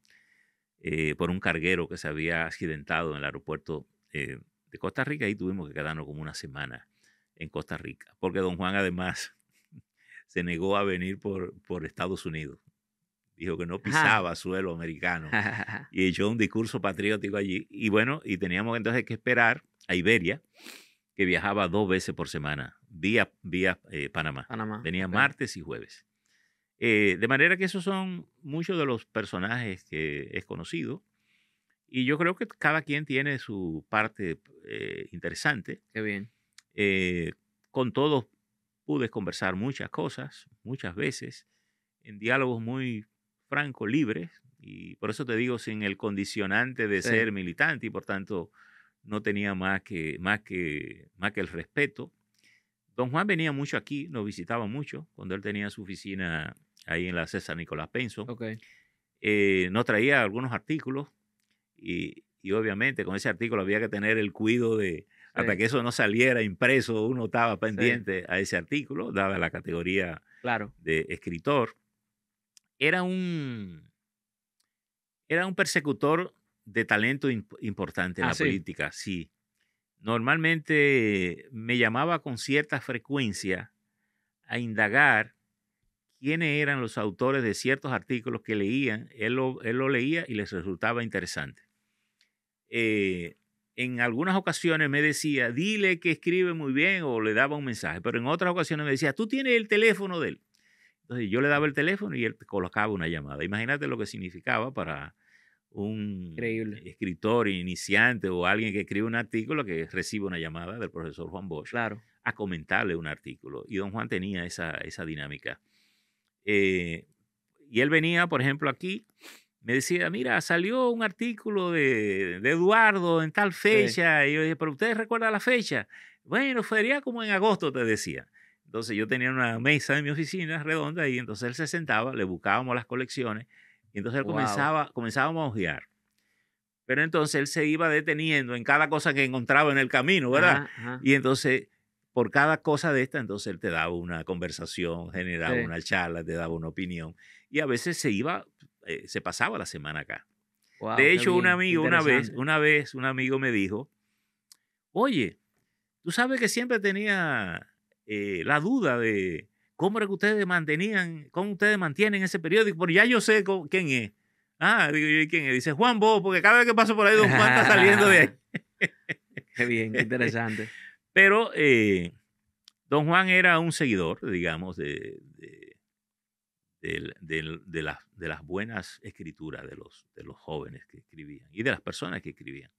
eh, por un carguero que se había accidentado en el aeropuerto eh, de Costa Rica y tuvimos que quedarnos como una semana en Costa Rica, porque don Juan además se negó a venir por, por Estados Unidos. Dijo que no pisaba suelo americano y echó un discurso patriótico allí. Y bueno, y teníamos entonces que esperar a Iberia, que viajaba dos veces por semana, vía, vía eh, Panamá. Panamá. Venía martes y jueves. Eh, de manera que esos son muchos de los personajes que es conocido. Y yo creo que cada quien tiene su parte eh, interesante. Qué bien. Eh, con todos pude conversar muchas cosas, muchas veces, en diálogos muy francos, libres. Y por eso te digo, sin el condicionante de Sí. ser militante y por tanto no tenía más que, más que, más que el respeto. Don Juan venía mucho aquí, nos visitaba mucho cuando él tenía su oficina ahí en la César Nicolás Penso. Ok. Eh, nos traía algunos artículos y, y obviamente con ese artículo había que tener el cuidado de, hasta que eso no saliera impreso, uno estaba pendiente a ese artículo, dada la categoría Claro. de escritor. Era un, era un persecutor de talento imp- importante en Ah, la sí. política, sí. Normalmente me llamaba con cierta frecuencia a indagar quiénes eran los autores de ciertos artículos que leían. Él lo, él lo leía y les resultaba interesante. Eh, en algunas ocasiones me decía, dile que escribe muy bien o le daba un mensaje, pero en otras ocasiones me decía, tú tienes el teléfono de él. Entonces yo le daba el teléfono y él colocaba una llamada. Imagínate lo que significaba para un Increíble. escritor iniciante o alguien que escribe un artículo que recibe una llamada del profesor Juan Bosch Claro. a comentarle un artículo. Y don Juan tenía esa, esa dinámica. Eh, y él venía, por ejemplo, aquí, me decía, mira, salió un artículo de, de Eduardo en tal fecha. Y yo dije, pero ¿ustedes recuerdan la fecha? Bueno, sería como en agosto, te decía. Entonces yo tenía una mesa en mi oficina redonda y entonces él se sentaba, le buscábamos las colecciones y entonces él Wow. comenzaba, comenzábamos a ojear. Pero entonces él se iba deteniendo en cada cosa que encontraba en el camino, ¿verdad? Ajá, ajá. Y entonces, por cada cosa de esta, entonces él te daba una conversación, generaba Sí. una charla, te daba una opinión. Y a veces se iba, eh, se pasaba la semana acá. Wow, de hecho, un amigo, una vez, una vez, un amigo me dijo, oye, tú sabes que siempre tenía eh, la duda de cómo era que ustedes mantenían, cómo ustedes mantienen ese periódico, pero ya yo sé cómo- quién es. Ah, digo yo, ¿y quién es? Dice Juan Bo, porque cada vez que paso por ahí, don Juan está saliendo de ahí. Qué bien, qué interesante. Pero eh, don Juan era un seguidor, digamos, de, de, del- de las, de las buenas escrituras de los, de los jóvenes que escribían y de las personas que escribían.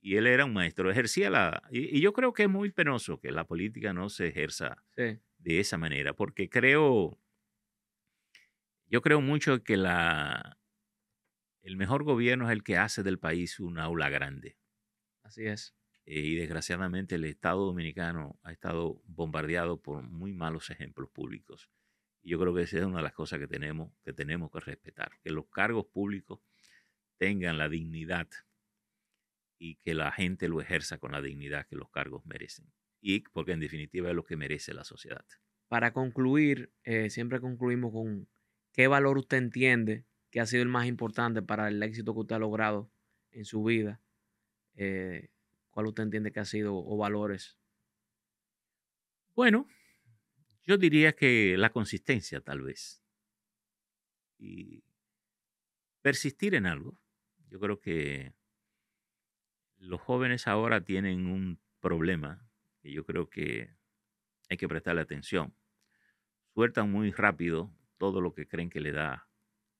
Y él era un maestro, ejercía la... Y, y yo creo que es muy penoso que la política no se ejerza Sí. de esa manera, porque creo, yo creo mucho que la, el mejor gobierno es el que hace del país un aula grande. Así es. Eh, y desgraciadamente el Estado dominicano ha estado bombardeado por muy malos ejemplos públicos. Y yo creo que esa es una de las cosas que tenemos que, tenemos que respetar, que los cargos públicos tengan la dignidad y que la gente lo ejerza con la dignidad que los cargos merecen. Y porque en definitiva es lo que merece la sociedad. Para concluir, eh, siempre concluimos con qué valor usted entiende que ha sido el más importante para el éxito que usted ha logrado en su vida. Eh, ¿Cuál usted entiende que ha sido o valores? Bueno, yo diría que la consistencia tal vez. Y persistir en algo. Yo creo que los jóvenes ahora tienen un problema que yo creo que hay que prestarle atención. Sueltan muy rápido todo lo que creen que le da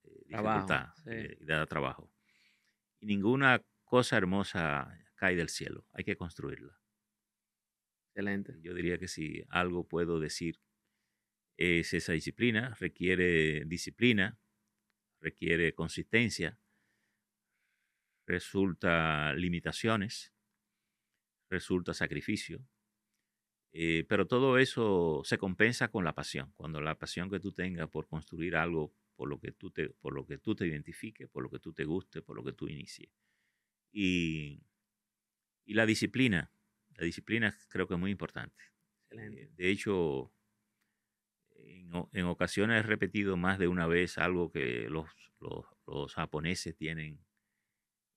eh, Trabajo, dificultad sí. eh, y le da trabajo. Y ninguna cosa hermosa cae del cielo. Hay que construirla. Excelente. Yo diría que si algo puedo decir es esa disciplina, requiere disciplina, requiere consistencia, resulta limitaciones, resulta sacrificio, eh, pero todo eso se compensa con la pasión. Cuando la pasión que tú tengas por construir algo por lo que tú te, por lo que tú te identifiques, por lo que tú te guste, por lo que tú inicies. Y, y la disciplina, la disciplina creo que es muy importante. Eh, de hecho, en, en, ocasiones he repetido más de una vez algo que los, los, los japoneses tienen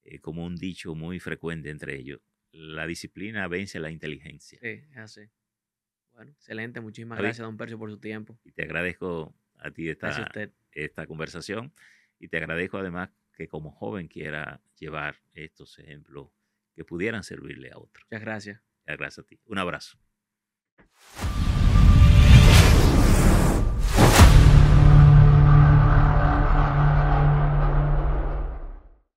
eh, como un dicho muy frecuente entre ellos. La disciplina vence la inteligencia. Sí, es así. Bueno, excelente. Muchísimas gracias, don Percio, por su tiempo. Y te agradezco a ti esta, esta conversación y te agradezco además que como joven quiera llevar estos ejemplos que pudieran servirle a otros. Muchas gracias. Muchas gracias a ti. Un abrazo.